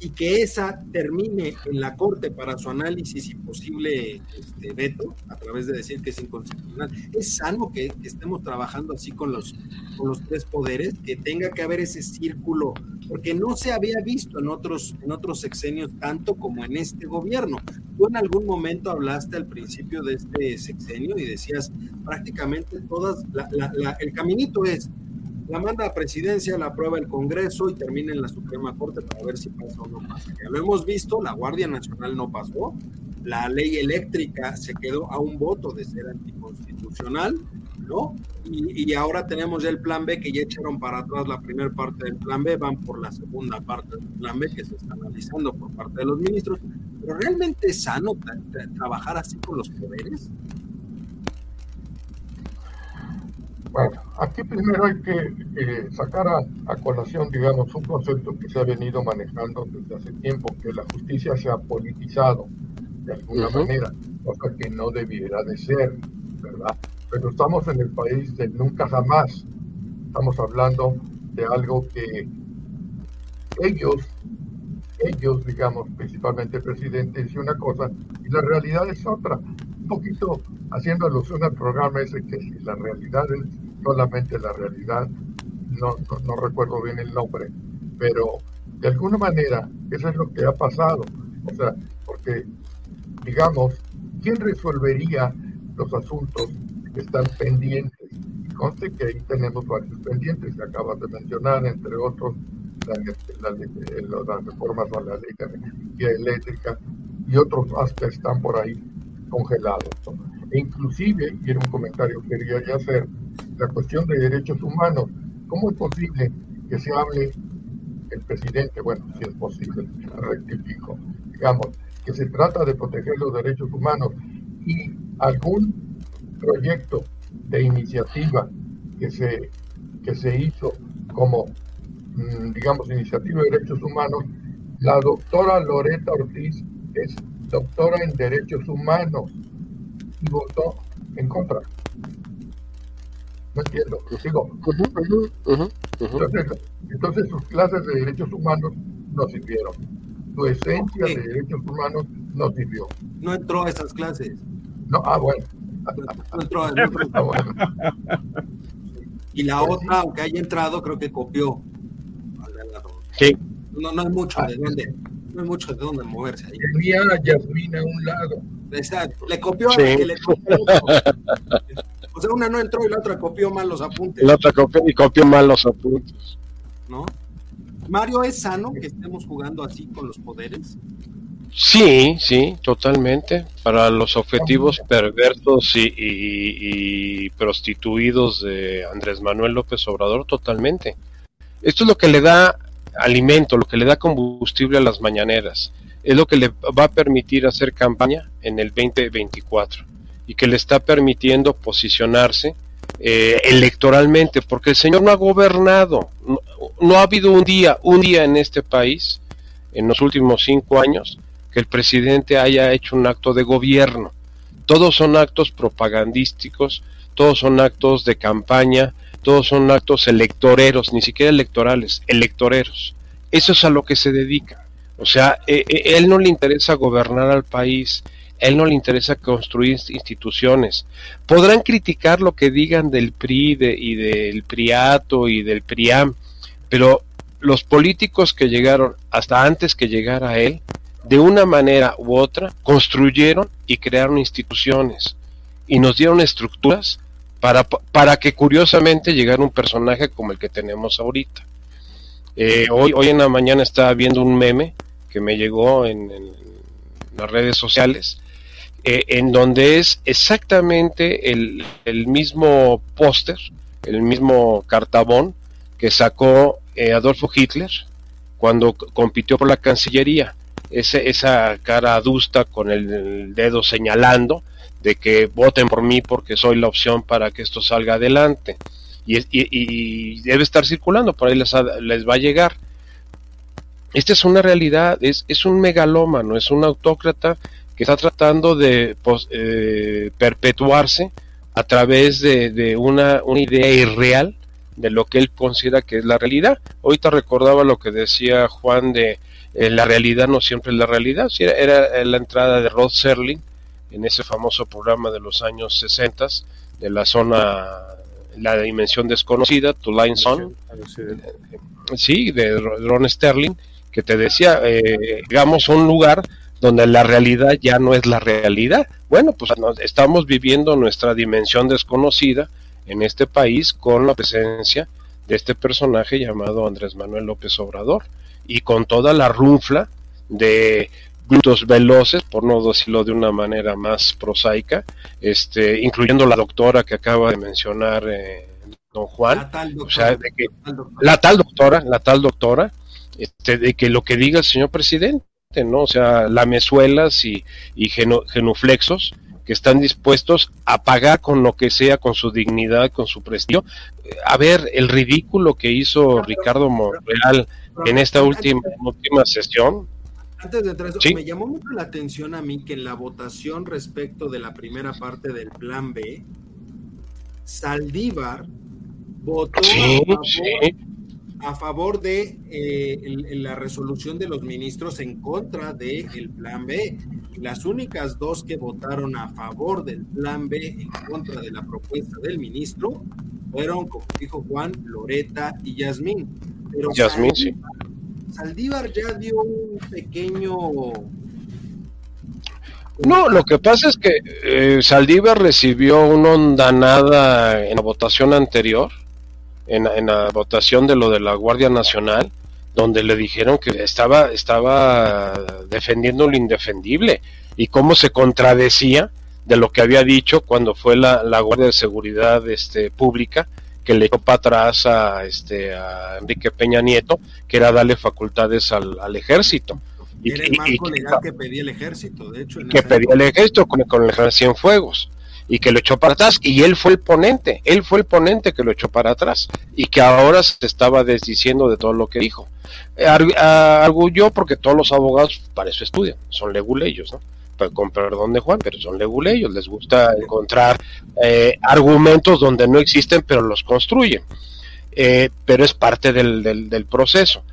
Y que esa termine en la Corte para su análisis y posible este, veto, a través de decir que es inconstitucional. Es sano que, estemos trabajando así con los, con los tres poderes, que tenga que haber ese círculo, porque no se había visto en otros, en otros sexenios tanto como en este gobierno. Tú en algún momento hablaste al principio de este sexenio y decías prácticamente todas, el caminito es la manda a presidencia, la aprueba el Congreso y termina en la Suprema Corte para ver si pasa o no pasa. Ya lo hemos visto, la Guardia Nacional no pasó, la ley eléctrica se quedó a un voto de ser anticonstitucional, ¿no? Y, ahora tenemos ya el plan B, que ya echaron para atrás la primera parte del plan B, van por la segunda parte del plan B que se está analizando por parte de los ministros. Pero ¿realmente es sano trabajar así con los poderes? Bueno, aquí primero hay que eh, sacar a, colación, digamos, un concepto que se ha venido manejando desde hace tiempo, que la justicia se ha politizado de alguna manera, cosa que no debiera de ser, ¿verdad? Pero estamos en el país de nunca jamás. Estamos hablando de algo que ellos, ellos, digamos, principalmente el presidente, dice una cosa y la realidad es otra poquito haciendo alusión al programa ese que si la realidad es solamente la realidad, no, recuerdo bien el nombre, pero de alguna manera eso es lo que ha pasado. O sea, porque, digamos, ¿quién resolvería los asuntos que están pendientes? Conste que ahí tenemos varios pendientes que acabas de mencionar, entre otros la, las reformas a la ley de energía eléctrica y otros hasta están por ahí congelados. E inclusive, y era un comentario que quería ya hacer, la cuestión de derechos humanos. ¿Cómo es posible que se hable el presidente, bueno, si es posible, rectifico, digamos, que se trata de proteger los derechos humanos y algún proyecto de iniciativa que se, que se hizo como, mm, digamos, iniciativa de derechos humanos, la doctora Loreta Ortiz es doctora en Derechos Humanos y votó en contra. No entiendo. Digo, entonces, sus clases de derechos humanos no sirvieron. Su esencia de derechos humanos no sirvió. No entró a esas clases. No, ah, bueno. No entró, a ah, bueno. Y la pues otra, aunque haya entrado, creo que copió. Sí. No, no hay mucho ah, de dónde no hay mucho de dónde moverse ahí. Tenía a Yasmina a un lado. Exacto. Le copió a la que le copió. o sea, una no entró y la otra copió mal los apuntes. La otra copió y copió mal los apuntes. ¿No? Mario, ¿es sano que estemos jugando así con los poderes? Sí, sí, totalmente. Para los objetivos perversos y, y, prostituidos de Andrés Manuel López Obrador, totalmente. Esto es lo que le da alimento, lo que le da combustible a las mañaneras, es lo que le va a permitir hacer campaña en el 2024 y que le está permitiendo posicionarse eh, electoralmente, porque el señor no ha gobernado, no, ha habido un día, un día en este país, en los últimos cinco años, que el presidente haya hecho un acto de gobierno. Todos son actos propagandísticos, todos son actos de campaña, todos son actos electoreros, ni siquiera electorales, electoreros. Eso es a lo que se dedica. O sea, e, e, él no le interesa gobernar al país, él no le interesa construir instituciones. Podrán criticar lo que digan del PRI y del PRIATO y del PRIAM, pero los políticos que llegaron hasta antes que llegara él, de una manera u otra, construyeron y crearon instituciones y nos dieron estructuras para, para que curiosamente llegara un personaje como el que tenemos ahorita. Eh, hoy, hoy en la mañana estaba viendo un meme que me llegó en, las redes sociales, eh, en donde es exactamente el, el mismo póster, el mismo cartabón que sacó eh, Adolfo Hitler cuando compitió por la Cancillería. Ese, esa cara adusta con el dedo señalando de que voten por mí porque soy la opción para que esto salga adelante. Y, y, debe estar circulando, por ahí les, les, va a llegar. Esta es una realidad, es, es un megalómano, es un autócrata que está tratando de pues, eh, perpetuarse a través de, una, una, idea irreal de lo que él considera que es la realidad. Ahorita recordaba lo que decía Juan de eh, la realidad no siempre es la realidad, era, era la entrada de Rod Serling en ese famoso programa de los años 60 de la zona, la dimensión desconocida, To Line Zone, sí, de Ron Sterling, que te decía, eh, digamos, un lugar donde la realidad ya no es la realidad. Bueno, pues estamos viviendo nuestra dimensión desconocida en este país con la presencia de este personaje llamado Andrés Manuel López Obrador y con toda la runfla de glutos veloces, por no decirlo de una manera más prosaica, este, incluyendo la doctora que acaba de mencionar eh, don Juan, la tal doctora, o sea, de que, la tal doctora, la tal doctora, este, de que lo que diga el señor presidente, ¿no? O sea, lamezuelas y, y genuflexos que están dispuestos a pagar con lo que sea, con su dignidad, con su prestigio. A ver, el ridículo que hizo Ricardo Monreal en esta última, última sesión, antes de entrar, me llamó mucho la atención a mí que en la votación respecto de la primera parte del plan B, Saldívar votó a, favor, de eh, la resolución de los ministros en contra del el plan B. Las únicas dos que votaron a favor del plan B en contra de la propuesta del ministro fueron, como dijo Juan, Loreta y Yasmín. Pero Yasmín, sí Saldívar ya dio un pequeño... No, lo que pasa es que eh, Saldívar recibió una ondanada en la votación anterior, en, la votación de lo de la Guardia Nacional, donde le dijeron que estaba, estaba defendiendo lo indefendible y cómo se contradecía de lo que había dicho cuando fue la, la Guardia de Seguridad este, Pública que le echó para atrás a, este, a Enrique Peña Nieto, que era darle facultades al, ejército. Y, era el marco legal que pedía el ejército, de hecho. que pedía el ejército con, con el ejército fuegos y que lo echó para atrás y él fue el ponente, él fue el ponente que lo echó para atrás y que ahora se estaba desdiciendo de todo lo que dijo. Eh, arguyó porque todos los abogados para eso estudian, son leguleyos, ¿no? Con perdón de Juan, pero son leguleyos, les gusta encontrar eh, argumentos donde no existen, pero los construyen. Eh, pero es parte del, del, proceso.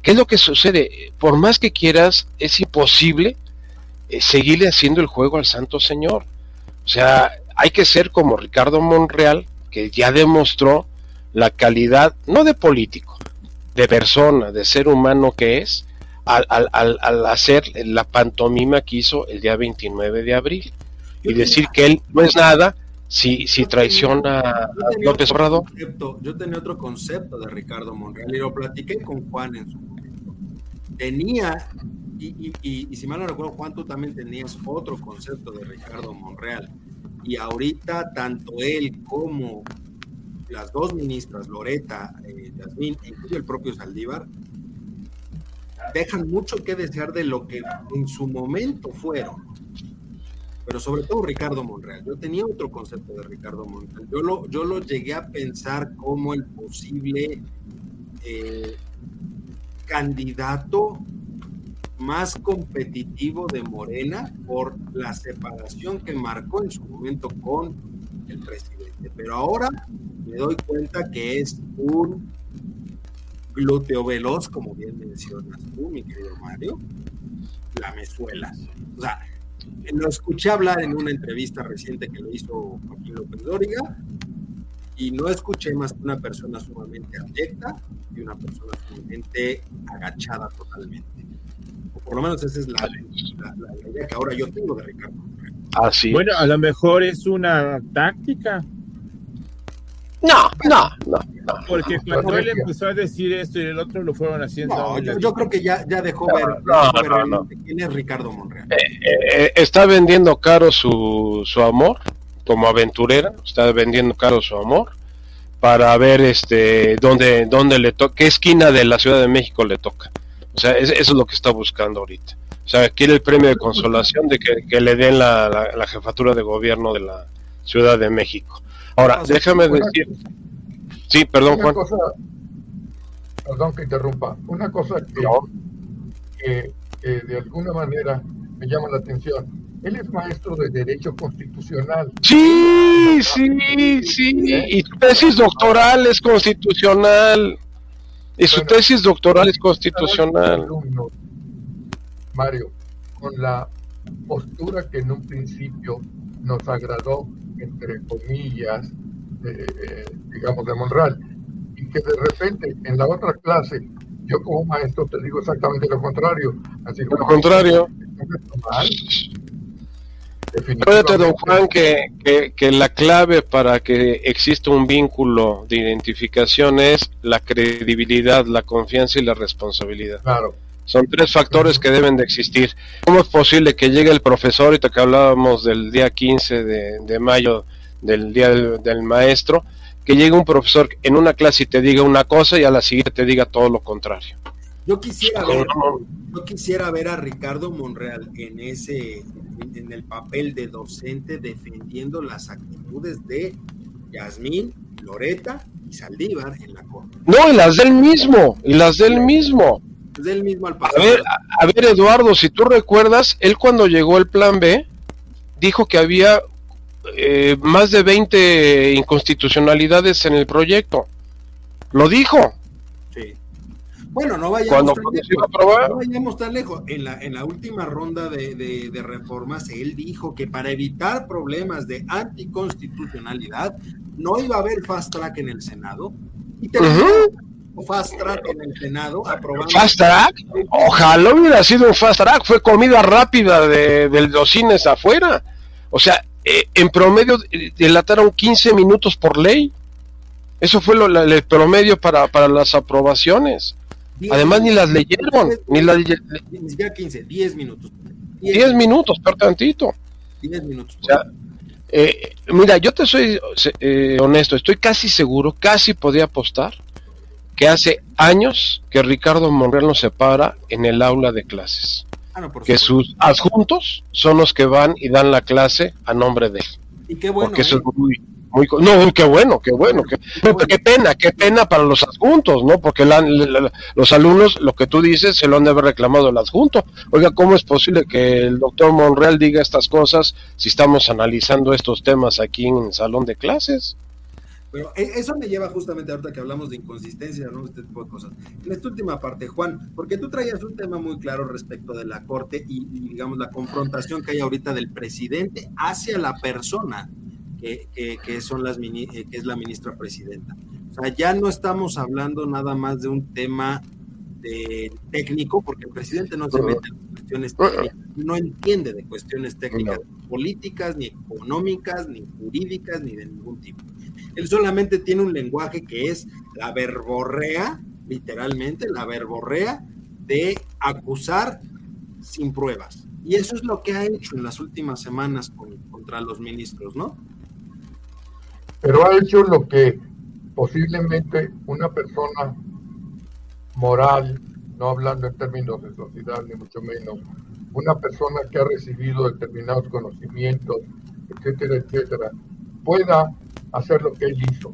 ¿Qué es lo que sucede? Por más que quieras, es imposible eh, seguirle haciendo el juego al Santo Señor. O sea, hay que ser como Ricardo Monreal, que ya demostró la calidad, no de político, de persona, de ser humano que es, al, al, al, hacer la pantomima que hizo el día 29 de abril y decir que él no es nada si, si traiciona a López Obrador. Yo tenía otro concepto de Ricardo Monreal y lo platiqué con Juan en su momento. Tenía, y, y, y, si mal no recuerdo, Juan, tú también tenías otro concepto de Ricardo Monreal. Y ahorita, tanto él como las dos ministras, Loreta, eh, Yasmín, incluso el propio Saldívar, dejan mucho que desear de lo que en su momento fueron. Pero sobre todo Ricardo Monreal. Yo tenía otro concepto de Ricardo Monreal. Yo lo, yo lo llegué a pensar como el posible eh, candidato más competitivo de Morena por la separación que marcó en su momento con el presidente. Pero ahora me doy cuenta que es un glúteo veloz, como bien mencionas tú, mi querido Mario, la mezuela. O sea, lo escuché hablar en una entrevista reciente que lo hizo Joaquín López Dóriga y no escuché más que una persona sumamente abyecta y una persona sumamente agachada totalmente. O por lo menos esa es la, idea que ahora yo tengo de Ricardo. Así. Bueno, a lo mejor es una táctica no, no, no. Porque cuando él empezó a decir esto y el otro lo fueron haciendo. No, yo, creo que ya, ya dejó ver, quién es Ricardo Monreal. Eh, eh, está vendiendo caro su, su amor como aventurera, está vendiendo caro su amor para ver este dónde, dónde le toca, qué esquina de la Ciudad de México le toca. O sea, eso es lo que está buscando ahorita. O sea, quiere el premio de consolación de que, que le den la, la jefatura de gobierno de la Ciudad de México. Ahora, déjame decir. Sí, perdón, Juan. perdón que interrumpa. Una cosa que, de alguna manera me llama la atención. Él es maestro de Derecho Constitucional. Sí, sí, sí. Y su tesis doctoral es constitucional. Y su tesis doctoral es constitucional. Mario, con la postura que en un principio nos agradó entre comillas, digamos, de Monreal, y que de repente en la otra clase, yo como maestro te digo exactamente lo contrario. Así lo contrario. Acuérdate, don Juan, que, que, la clave para que exista un vínculo de identificación es la credibilidad, la confianza y la responsabilidad. Claro. Son tres factores que deben de existir. ¿Cómo es posible que llegue el profesor, ahorita que hablábamos del día 15 de, mayo, del día del, maestro, que llegue un profesor en una clase y te diga una cosa y a la siguiente te diga todo lo contrario? Yo quisiera ver, yo quisiera ver a Ricardo Monreal en ese, en el papel de docente defendiendo las actitudes de Yasmín, Loreta y Saldívar en la corte. No, y las del mismo, y las del mismo. Del mismo al A ver, a, ver, Eduardo, si tú recuerdas, él cuando llegó el plan B, dijo que había eh, más de 20 inconstitucionalidades en el proyecto. Lo dijo. Sí. Bueno, no vayamos, tan, lejos, no vayamos tan lejos. En la, en la última ronda de, de, reformas, él dijo que para evitar problemas de anticonstitucionalidad no iba a haber fast track en el Senado. Y fast track en el Senado Fast track, ojalá hubiera sido un fast track, fue comida rápida de, los cines afuera. O sea, eh, en promedio delataron 15 minutos por ley. Eso fue lo, el promedio para, para las aprobaciones. Además, ni las leyeron. ni las, ni siquiera 15, 10 minutos. 10, minutos, per tantito. 10 minutos. O sea, eh, mira, yo te soy eh, honesto, estoy casi seguro, casi podía apostar que hace años que Ricardo Monreal nos separa en el aula de clases. Ah, que sus adjuntos son los que van y dan la clase a nombre de él. Y qué bueno. Porque eso es ¿eh? muy, muy, no, qué bueno, qué bueno, qué, qué, pena, qué pena para los adjuntos, ¿no? Porque los alumnos, lo que tú dices, se lo han de haber reclamado el adjunto. Oiga, ¿cómo es posible que el doctor Monreal diga estas cosas si estamos analizando estos temas aquí en el salón de clases? Pero e, eso me lleva justamente ahorita que hablamos de inconsistencia, ¿no? Este tipo de cosas. En esta última parte, Juan, porque tú traías un tema muy claro respecto de la Corte y, digamos, la confrontación que hay ahorita del presidente hacia la persona que, que, son las eh, que es la ministra presidenta. O sea, ya no estamos hablando nada más de un tema de técnico, porque el presidente no se mete en cuestiones técnicas, no entiende de cuestiones técnicas políticas, ni económicas, ni jurídicas, ni de ningún tipo. Él solamente tiene un lenguaje que es la verborrea, literalmente, la verborrea de acusar sin pruebas. Y eso es lo que ha hecho en las últimas semanas contra los ministros, ¿no? Pero ha hecho lo que posiblemente una persona moral, no hablando en términos de sociedad ni mucho menos, una persona que ha recibido determinados conocimientos, etcétera, etcétera, pueda hacer lo que él hizo.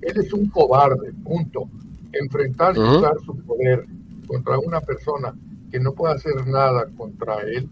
Él es un cobarde, punto. Enfrentarse y usar su poder contra una persona que no puede hacer nada contra él,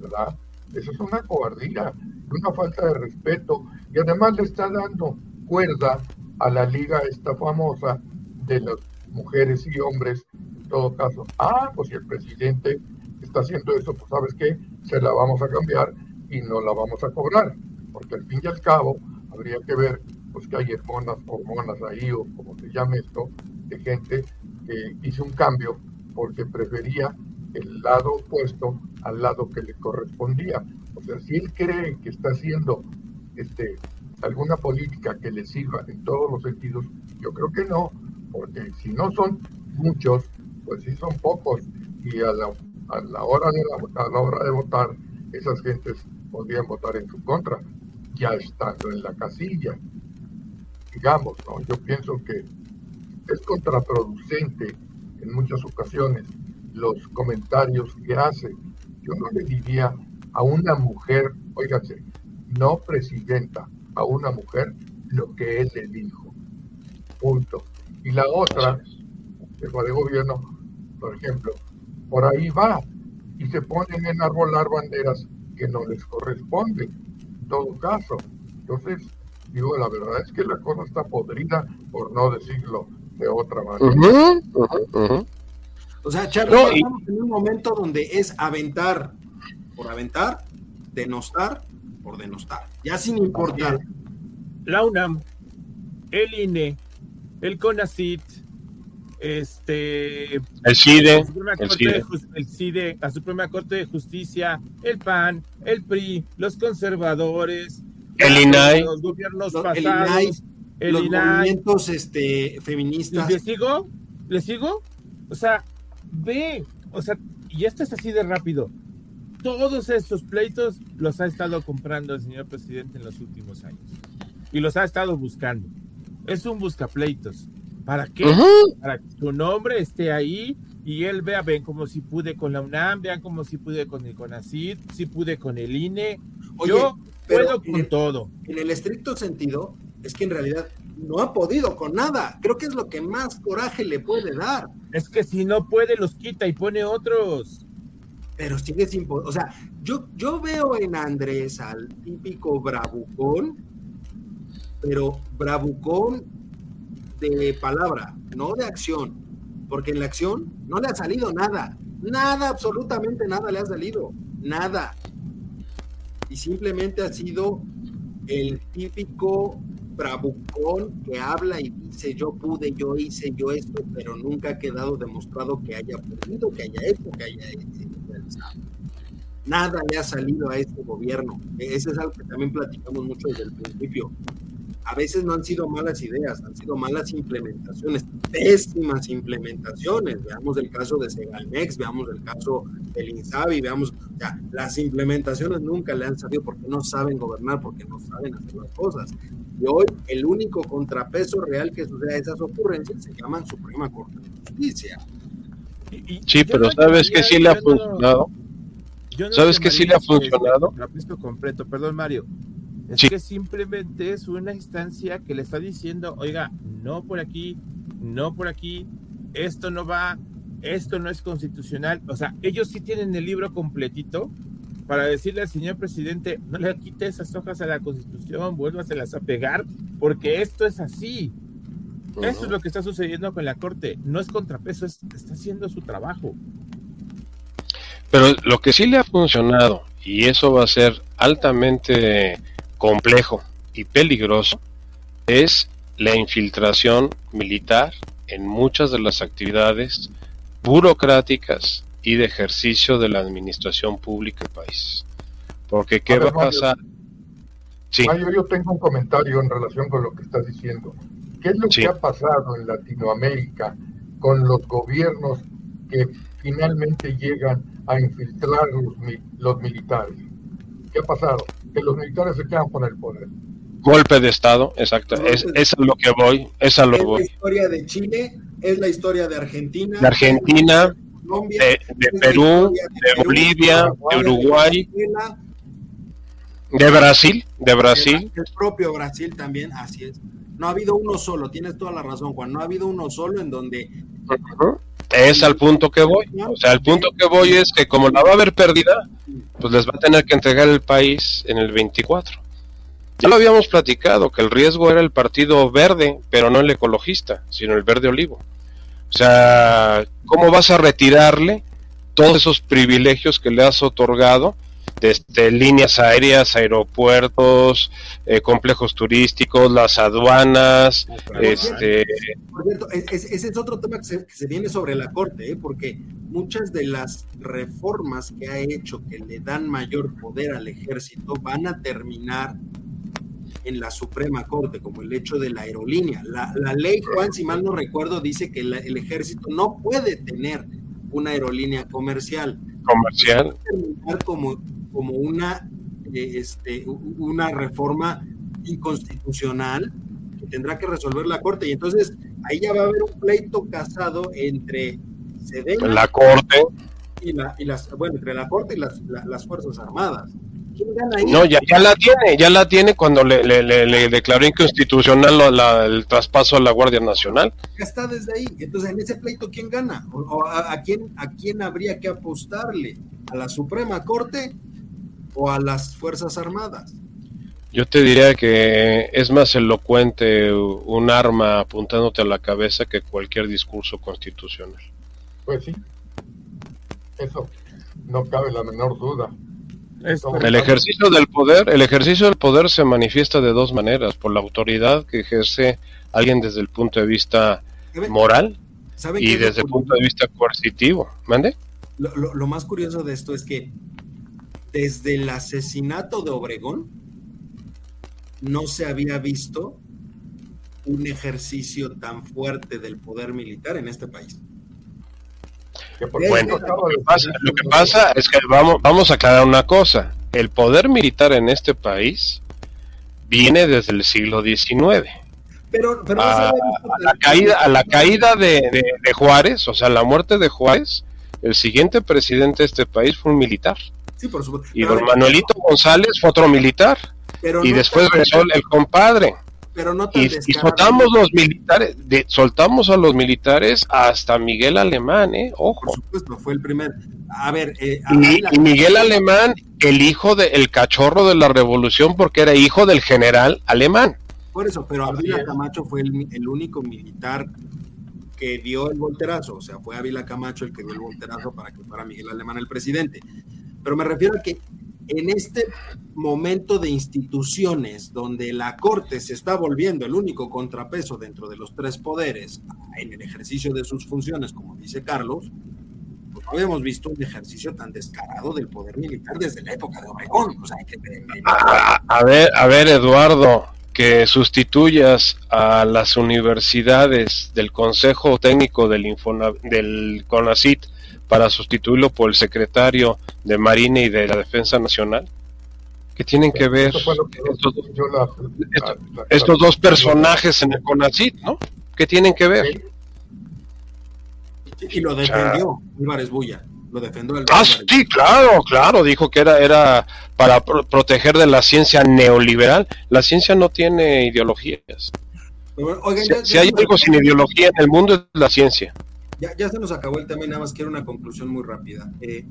¿verdad? Eso es una cobardía, una falta de respeto y además le está dando cuerda a la liga esta famosa de las mujeres y hombres, en todo caso. Ah, pues si el presidente está haciendo eso, pues sabes qué, se la vamos a cambiar y no la vamos a cobrar, porque al fin y al cabo habría que ver pues que hay hormonas, hormonas ahí o como se llame esto, de gente que hizo un cambio porque prefería el lado opuesto al lado que le correspondía. O sea, si él cree que está haciendo este, alguna política que le sirva en todos los sentidos, yo creo que no, porque si no son muchos, pues sí son pocos, y a la, a la hora, de a la hora de votar, esas gentes podrían votar en su contra ya estando en la casilla. Digamos, ¿no? Yo pienso que es contraproducente en muchas ocasiones los comentarios que hace. Yo no le diría a una mujer, oígase, no presidenta, a una mujer lo que él le dijo. Punto. Y la otra, jefa de gobierno, por ejemplo, por ahí va y se ponen en arbolar banderas que no les corresponden todo caso. Entonces, digo, la verdad es que la cosa está podrida, por no decirlo de otra manera. O sea, Charlie, estamos en un momento donde es aventar por aventar, denostar por denostar, ya sin importar. La UNAM, el INE, el CONACIT, este el CIDE, el CIDE. el CIDE, la Suprema Corte de Justicia, el PAN, el PRI, los conservadores, el INAI, los gobiernos pasados, el los movimientos este, feministas. ¿Le sigo? ¿Le sigo? O sea, ve, o sea, y esto es así de rápido. Todos estos pleitos los ha estado comprando el señor presidente en los últimos años. Y los ha estado buscando. Es un buscapleitos. ¿Para qué? Para que su nombre esté ahí y él vea, ven como si pude con la UNAM, vean como si pude con el CONACID, si pude con el INE. Yo puedo con todo. En el estricto sentido, es que en realidad no ha podido con nada. Creo que es lo que más coraje le puede dar. Es que si no puede, los quita y pone otros. Pero sigue sin O sea, yo, yo veo en Andrés al típico bravucón, pero bravucón de palabra, no de acción. Porque en la acción no le ha salido nada. Nada, absolutamente nada le ha salido. Nada. Y simplemente ha sido el típico bravucón que habla y dice yo pude, yo hice, yo esto, pero nunca ha quedado demostrado que haya podido, que haya hecho, que haya realizado. Nada le ha salido a este gobierno. Ese es algo que también platicamos mucho desde el principio a veces no han sido malas ideas, han sido malas implementaciones, pésimas implementaciones. Veamos el caso de Segalmex, veamos el caso del Insabi, veamos, ya, las implementaciones nunca le han salido porque no saben gobernar, porque no saben hacer las cosas. Y hoy el único contrapeso real que sucede a esas ocurrencias se llama Suprema Corte de Justicia. sí, pero ¿sabes que sí le ha funcionado? ¿Sabes que sí le ha funcionado? completo, perdón Mario. Es que simplemente es una instancia que le está diciendo, oiga, no por aquí, no por aquí, esto no va, esto no es constitucional. O sea, ellos sí tienen el libro completito para decirle al señor presidente, no le quite esas hojas a la constitución, vuélvaselas a pegar, porque esto es así. Eso es lo que está sucediendo con la Corte. No es contrapeso, está haciendo su trabajo. Pero lo que sí le ha funcionado, y eso va a ser altamente complejo y peligroso es la infiltración militar en muchas de las actividades burocráticas y de ejercicio de la administración pública del país. Porque ¿qué va a pasar? Sí. yo tengo un comentario en relación con lo que estás diciendo. ¿Qué es lo que ha pasado en Latinoamérica con los gobiernos que finalmente llegan a infiltrar los, los militares? ¿Qué ha pasado? Que los militares se quedan con el poder. Golpe de Estado, exacto. es, es a lo que voy. Es a lo es voy. la historia de Chile, es la historia de Argentina. De Argentina, de, Colombia, de, Perú, de, Bolivia, de Uruguay. De Brasil, de Brasil. El propio Brasil también, así es. No ha habido uno solo, tienes toda la razón, Juan. No ha habido uno solo en donde es al punto que voy. O sea, el punto que voy es que como la va a haber pérdida, pues les va a tener que entregar el país en el 24. Ya lo habíamos platicado, que el riesgo era el partido verde, pero no el ecologista, sino el verde olivo. O sea, ¿cómo vas a retirarle todos esos privilegios que le has otorgado desde líneas aéreas, aeropuertos, eh, complejos turísticos, las aduanas. este... Por cierto, ese es otro tema que se, viene sobre la Corte, ¿eh? porque muchas de las reformas que ha hecho que le dan mayor poder al ejército van a terminar en la Suprema Corte, como el hecho de la aerolínea. La, ley, Juan, si mal no recuerdo, dice que el ejército no puede tener una aerolínea comercial. Comercial. Terminar como como una, eh, este, una reforma inconstitucional que tendrá que resolver la Corte. Y entonces ahí ya va a haber un pleito casado entre Sedena la Corte y, la, y las, bueno, entre la Corte y las, las Fuerzas Armadas. No, ya, ya la tiene, ya la tiene cuando le, le, le, declaró inconstitucional la, el traspaso a la Guardia Nacional. Ya está desde ahí. Entonces, en ese pleito, ¿quién gana? ¿O, a, a, quién, ¿A quién habría que apostarle? ¿A la Suprema Corte o a las Fuerzas Armadas. Yo te diría que es más elocuente un arma apuntándote a la cabeza que cualquier discurso constitucional. Pues sí, eso no cabe la menor duda. El ejercicio del poder, el ejercicio del poder se manifiesta de dos maneras, por la autoridad que ejerce alguien desde el punto de vista moral y desde el punto de vista coercitivo. ¿Mande? Lo, más curioso de esto es que desde el asesinato de Obregón no se había visto un ejercicio tan fuerte del poder militar en este país. Bueno, lo que, pasa, es que vamos, vamos a aclarar una cosa. El poder militar en este país viene desde el siglo XIX. Pero, a, la caída, a la caída de, Juárez, o sea, la muerte de Juárez, el siguiente presidente de este país fue un militar. Sí, por supuesto. Y don Manuelito González fue otro militar. y después regresó el compadre. Pero no y, soltamos los militares, soltamos a los militares hasta Miguel Alemán, ¿eh? Ojo. Por supuesto, fue el primer. A ver, eh, y, Miguel Alemán, el hijo del cachorro de la revolución, porque era hijo del general alemán. Por eso, pero Ávila Camacho fue el, único militar que dio el volterazo, o sea, fue Ávila Camacho el que dio el volterazo para que fuera Miguel Alemán el presidente. Pero me refiero a que en este momento de instituciones donde la Corte se está volviendo el único contrapeso dentro de los tres poderes en el ejercicio de sus funciones, como dice Carlos, pues no habíamos visto un ejercicio tan descarado del poder militar desde la época de Obregón. a, ver, a ver, Eduardo, que sustituyas a las universidades del Consejo Técnico del, del CONACIT para sustituirlo por el secretario de Marina y de la Defensa Nacional? ¿Qué tienen que ver estos, dos personajes en el CONACIT, no? ¿Qué tienen que ver? Y lo defendió Álvarez Bulla. Lo defendió Ah, sí, claro, claro. Dijo que era, era para proteger de la ciencia neoliberal. La ciencia no tiene ideologías. si hay algo sin ideología en el mundo es la ciencia. Ya, se nos acabó el tema y nada más quiero una conclusión muy rápida. Eh,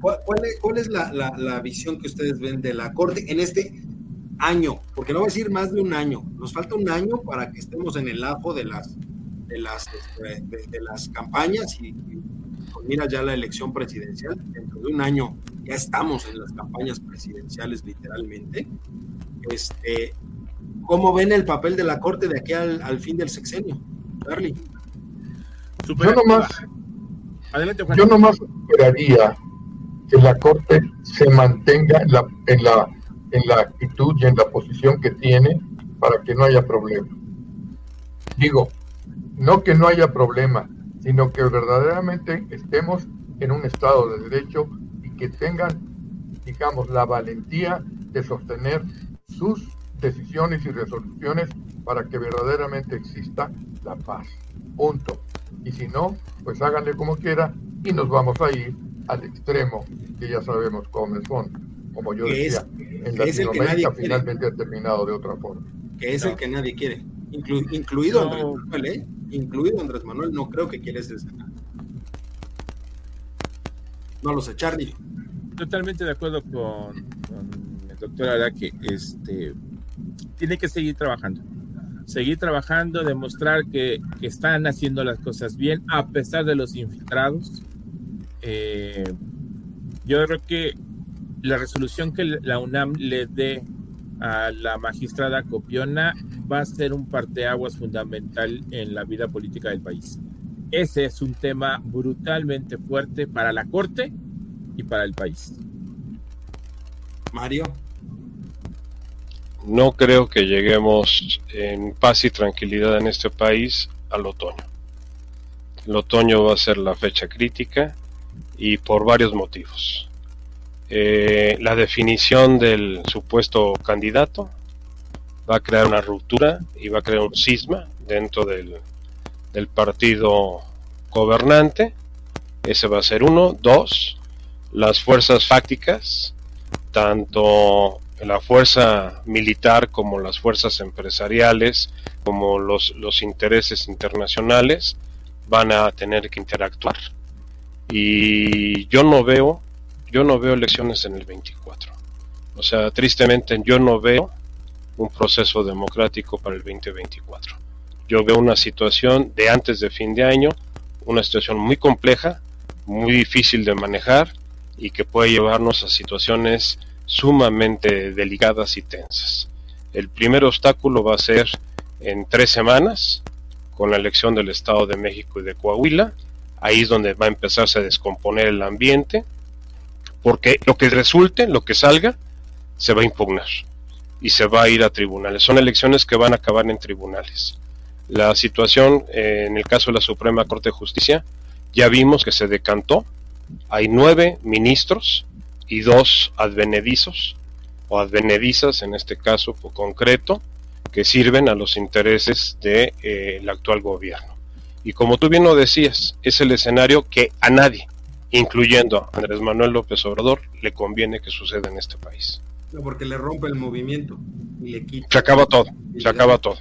¿cuál, es, la, visión que ustedes ven de la Corte en este año? Porque no va a decir más de un año. Nos falta un año para que estemos en el ajo de las, de las, este, de, las campañas y, pues mira ya la elección presidencial. Dentro de un año ya estamos en las campañas presidenciales literalmente. Este, ¿Cómo ven el papel de la Corte de aquí al, al fin del sexenio? Charlie yo nomás, yo nomás esperaría que la Corte se mantenga en la, en, la, en la actitud y en la posición que tiene para que no haya problema. Digo, no que no haya problema, sino que verdaderamente estemos en un estado de derecho y que tengan, digamos, la valentía de sostener sus decisiones y resoluciones para que verdaderamente exista la paz. Punto. Y si no, pues háganle como quiera y nos vamos a ir al extremo que ya sabemos cómo son. Como yo decía, en Latinoamérica finalmente ha terminado de otra forma. Que es el que nadie quiere, incluido Andrés Manuel, ¿eh? Incluido Andrés Manuel, no creo que quiera ese No lo sé, Charlie. Totalmente de acuerdo con, el doctor Araque. Este, tiene que seguir trabajando seguir trabajando, demostrar que, están haciendo las cosas bien a pesar de los infiltrados. Eh, yo creo que la resolución que la UNAM le dé a la magistrada Copiona va a ser un parteaguas fundamental en la vida política del país. Ese es un tema brutalmente fuerte para la Corte y para el país. Mario no creo que lleguemos en paz y tranquilidad en este país al otoño. El otoño va a ser la fecha crítica y por varios motivos. Eh, la definición del supuesto candidato va a crear una ruptura y va a crear un cisma dentro del, del partido gobernante. Ese va a ser uno. Dos, las fuerzas fácticas, tanto la fuerza militar como las fuerzas empresariales, como los, los intereses internacionales, van a tener que interactuar. Y yo no veo, yo no veo elecciones en el 24. O sea, tristemente yo no veo un proceso democrático para el 2024. Yo veo una situación de antes de fin de año, una situación muy compleja, muy difícil de manejar y que puede llevarnos a situaciones sumamente delicadas y tensas. El primer obstáculo va a ser en tres semanas, con la elección del Estado de México y de Coahuila. Ahí es donde va a empezarse a descomponer el ambiente, porque lo que resulte, lo que salga, se va a impugnar y se va a ir a tribunales. Son elecciones que van a acabar en tribunales. La situación eh, en el caso de la Suprema Corte de Justicia, ya vimos que se decantó. Hay nueve ministros y dos advenedizos o advenedizas en este caso concreto que sirven a los intereses del de, eh, actual gobierno. Y como tú bien lo decías, es el escenario que a nadie, incluyendo a Andrés Manuel López Obrador, le conviene que suceda en este país. No, porque le rompe el movimiento y le quita. Se acaba todo, se acaba todo.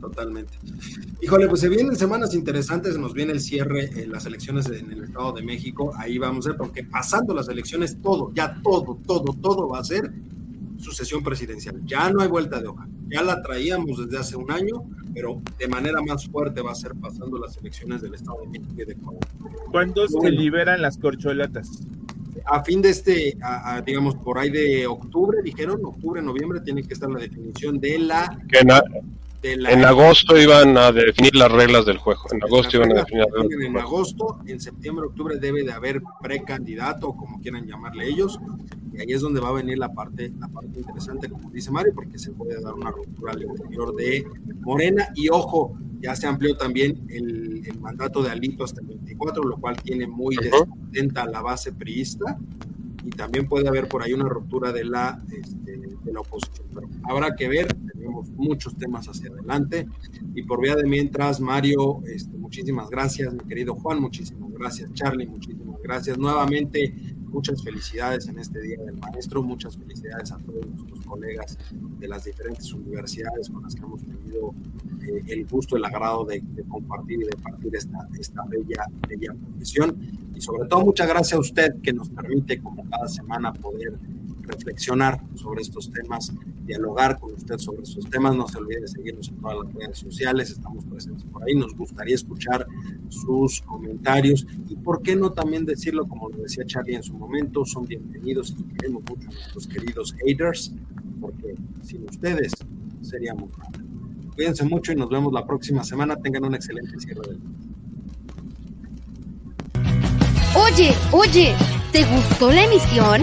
Totalmente. Híjole, pues se vienen semanas interesantes, nos viene el cierre en las elecciones en el Estado de México, ahí vamos a ver, porque pasando las elecciones, todo, ya todo, todo, todo va a ser sucesión presidencial. Ya no hay vuelta de hoja. Ya la traíamos desde hace un año, pero de manera más fuerte va a ser pasando las elecciones del Estado de México y de Ecuador. ¿Cuándo se liberan las corcholatas? A fin de este, digamos, por ahí de octubre, dijeron, octubre, noviembre, tiene que estar la definición de la... Que en agosto iban a definir las reglas del juego. En agosto iban a definir las reglas. En agosto, en septiembre, octubre debe de haber precandidato, como quieran llamarle ellos, y ahí es donde va a venir la parte, la parte interesante, como dice Mario, porque se puede dar una ruptura al interior de Morena. Y ojo, ya se amplió también el, mandato de Alito hasta el 24, lo cual tiene muy descontenta la base priista. Y también puede haber por ahí una ruptura de la, este, de la oposición. Pero habrá que ver, tenemos muchos temas hacia adelante. Y por vía de mientras, Mario, este, muchísimas gracias, mi querido Juan, muchísimas gracias, Charlie, muchísimas gracias. Nuevamente, muchas felicidades en este Día del Maestro, muchas felicidades a todos nuestros colegas de las diferentes universidades con las que hemos tenido eh, el gusto, el agrado de, compartir y de partir esta, esta bella, bella profesión. Y sobre todo, muchas gracias a usted que nos permite, como cada semana, poder reflexionar sobre estos temas, dialogar con usted sobre estos temas. No se olvide de seguirnos en todas las redes sociales, estamos presentes por ahí. Nos gustaría escuchar sus comentarios y, ¿por qué no también decirlo, como lo decía Charlie en su momento, son bienvenidos y queremos mucho a nuestros queridos haters, porque sin ustedes seríamos nada. Cuídense mucho y nos vemos la próxima semana. Tengan un excelente cierre del. Oye, oye, ¿te gustó la emisión?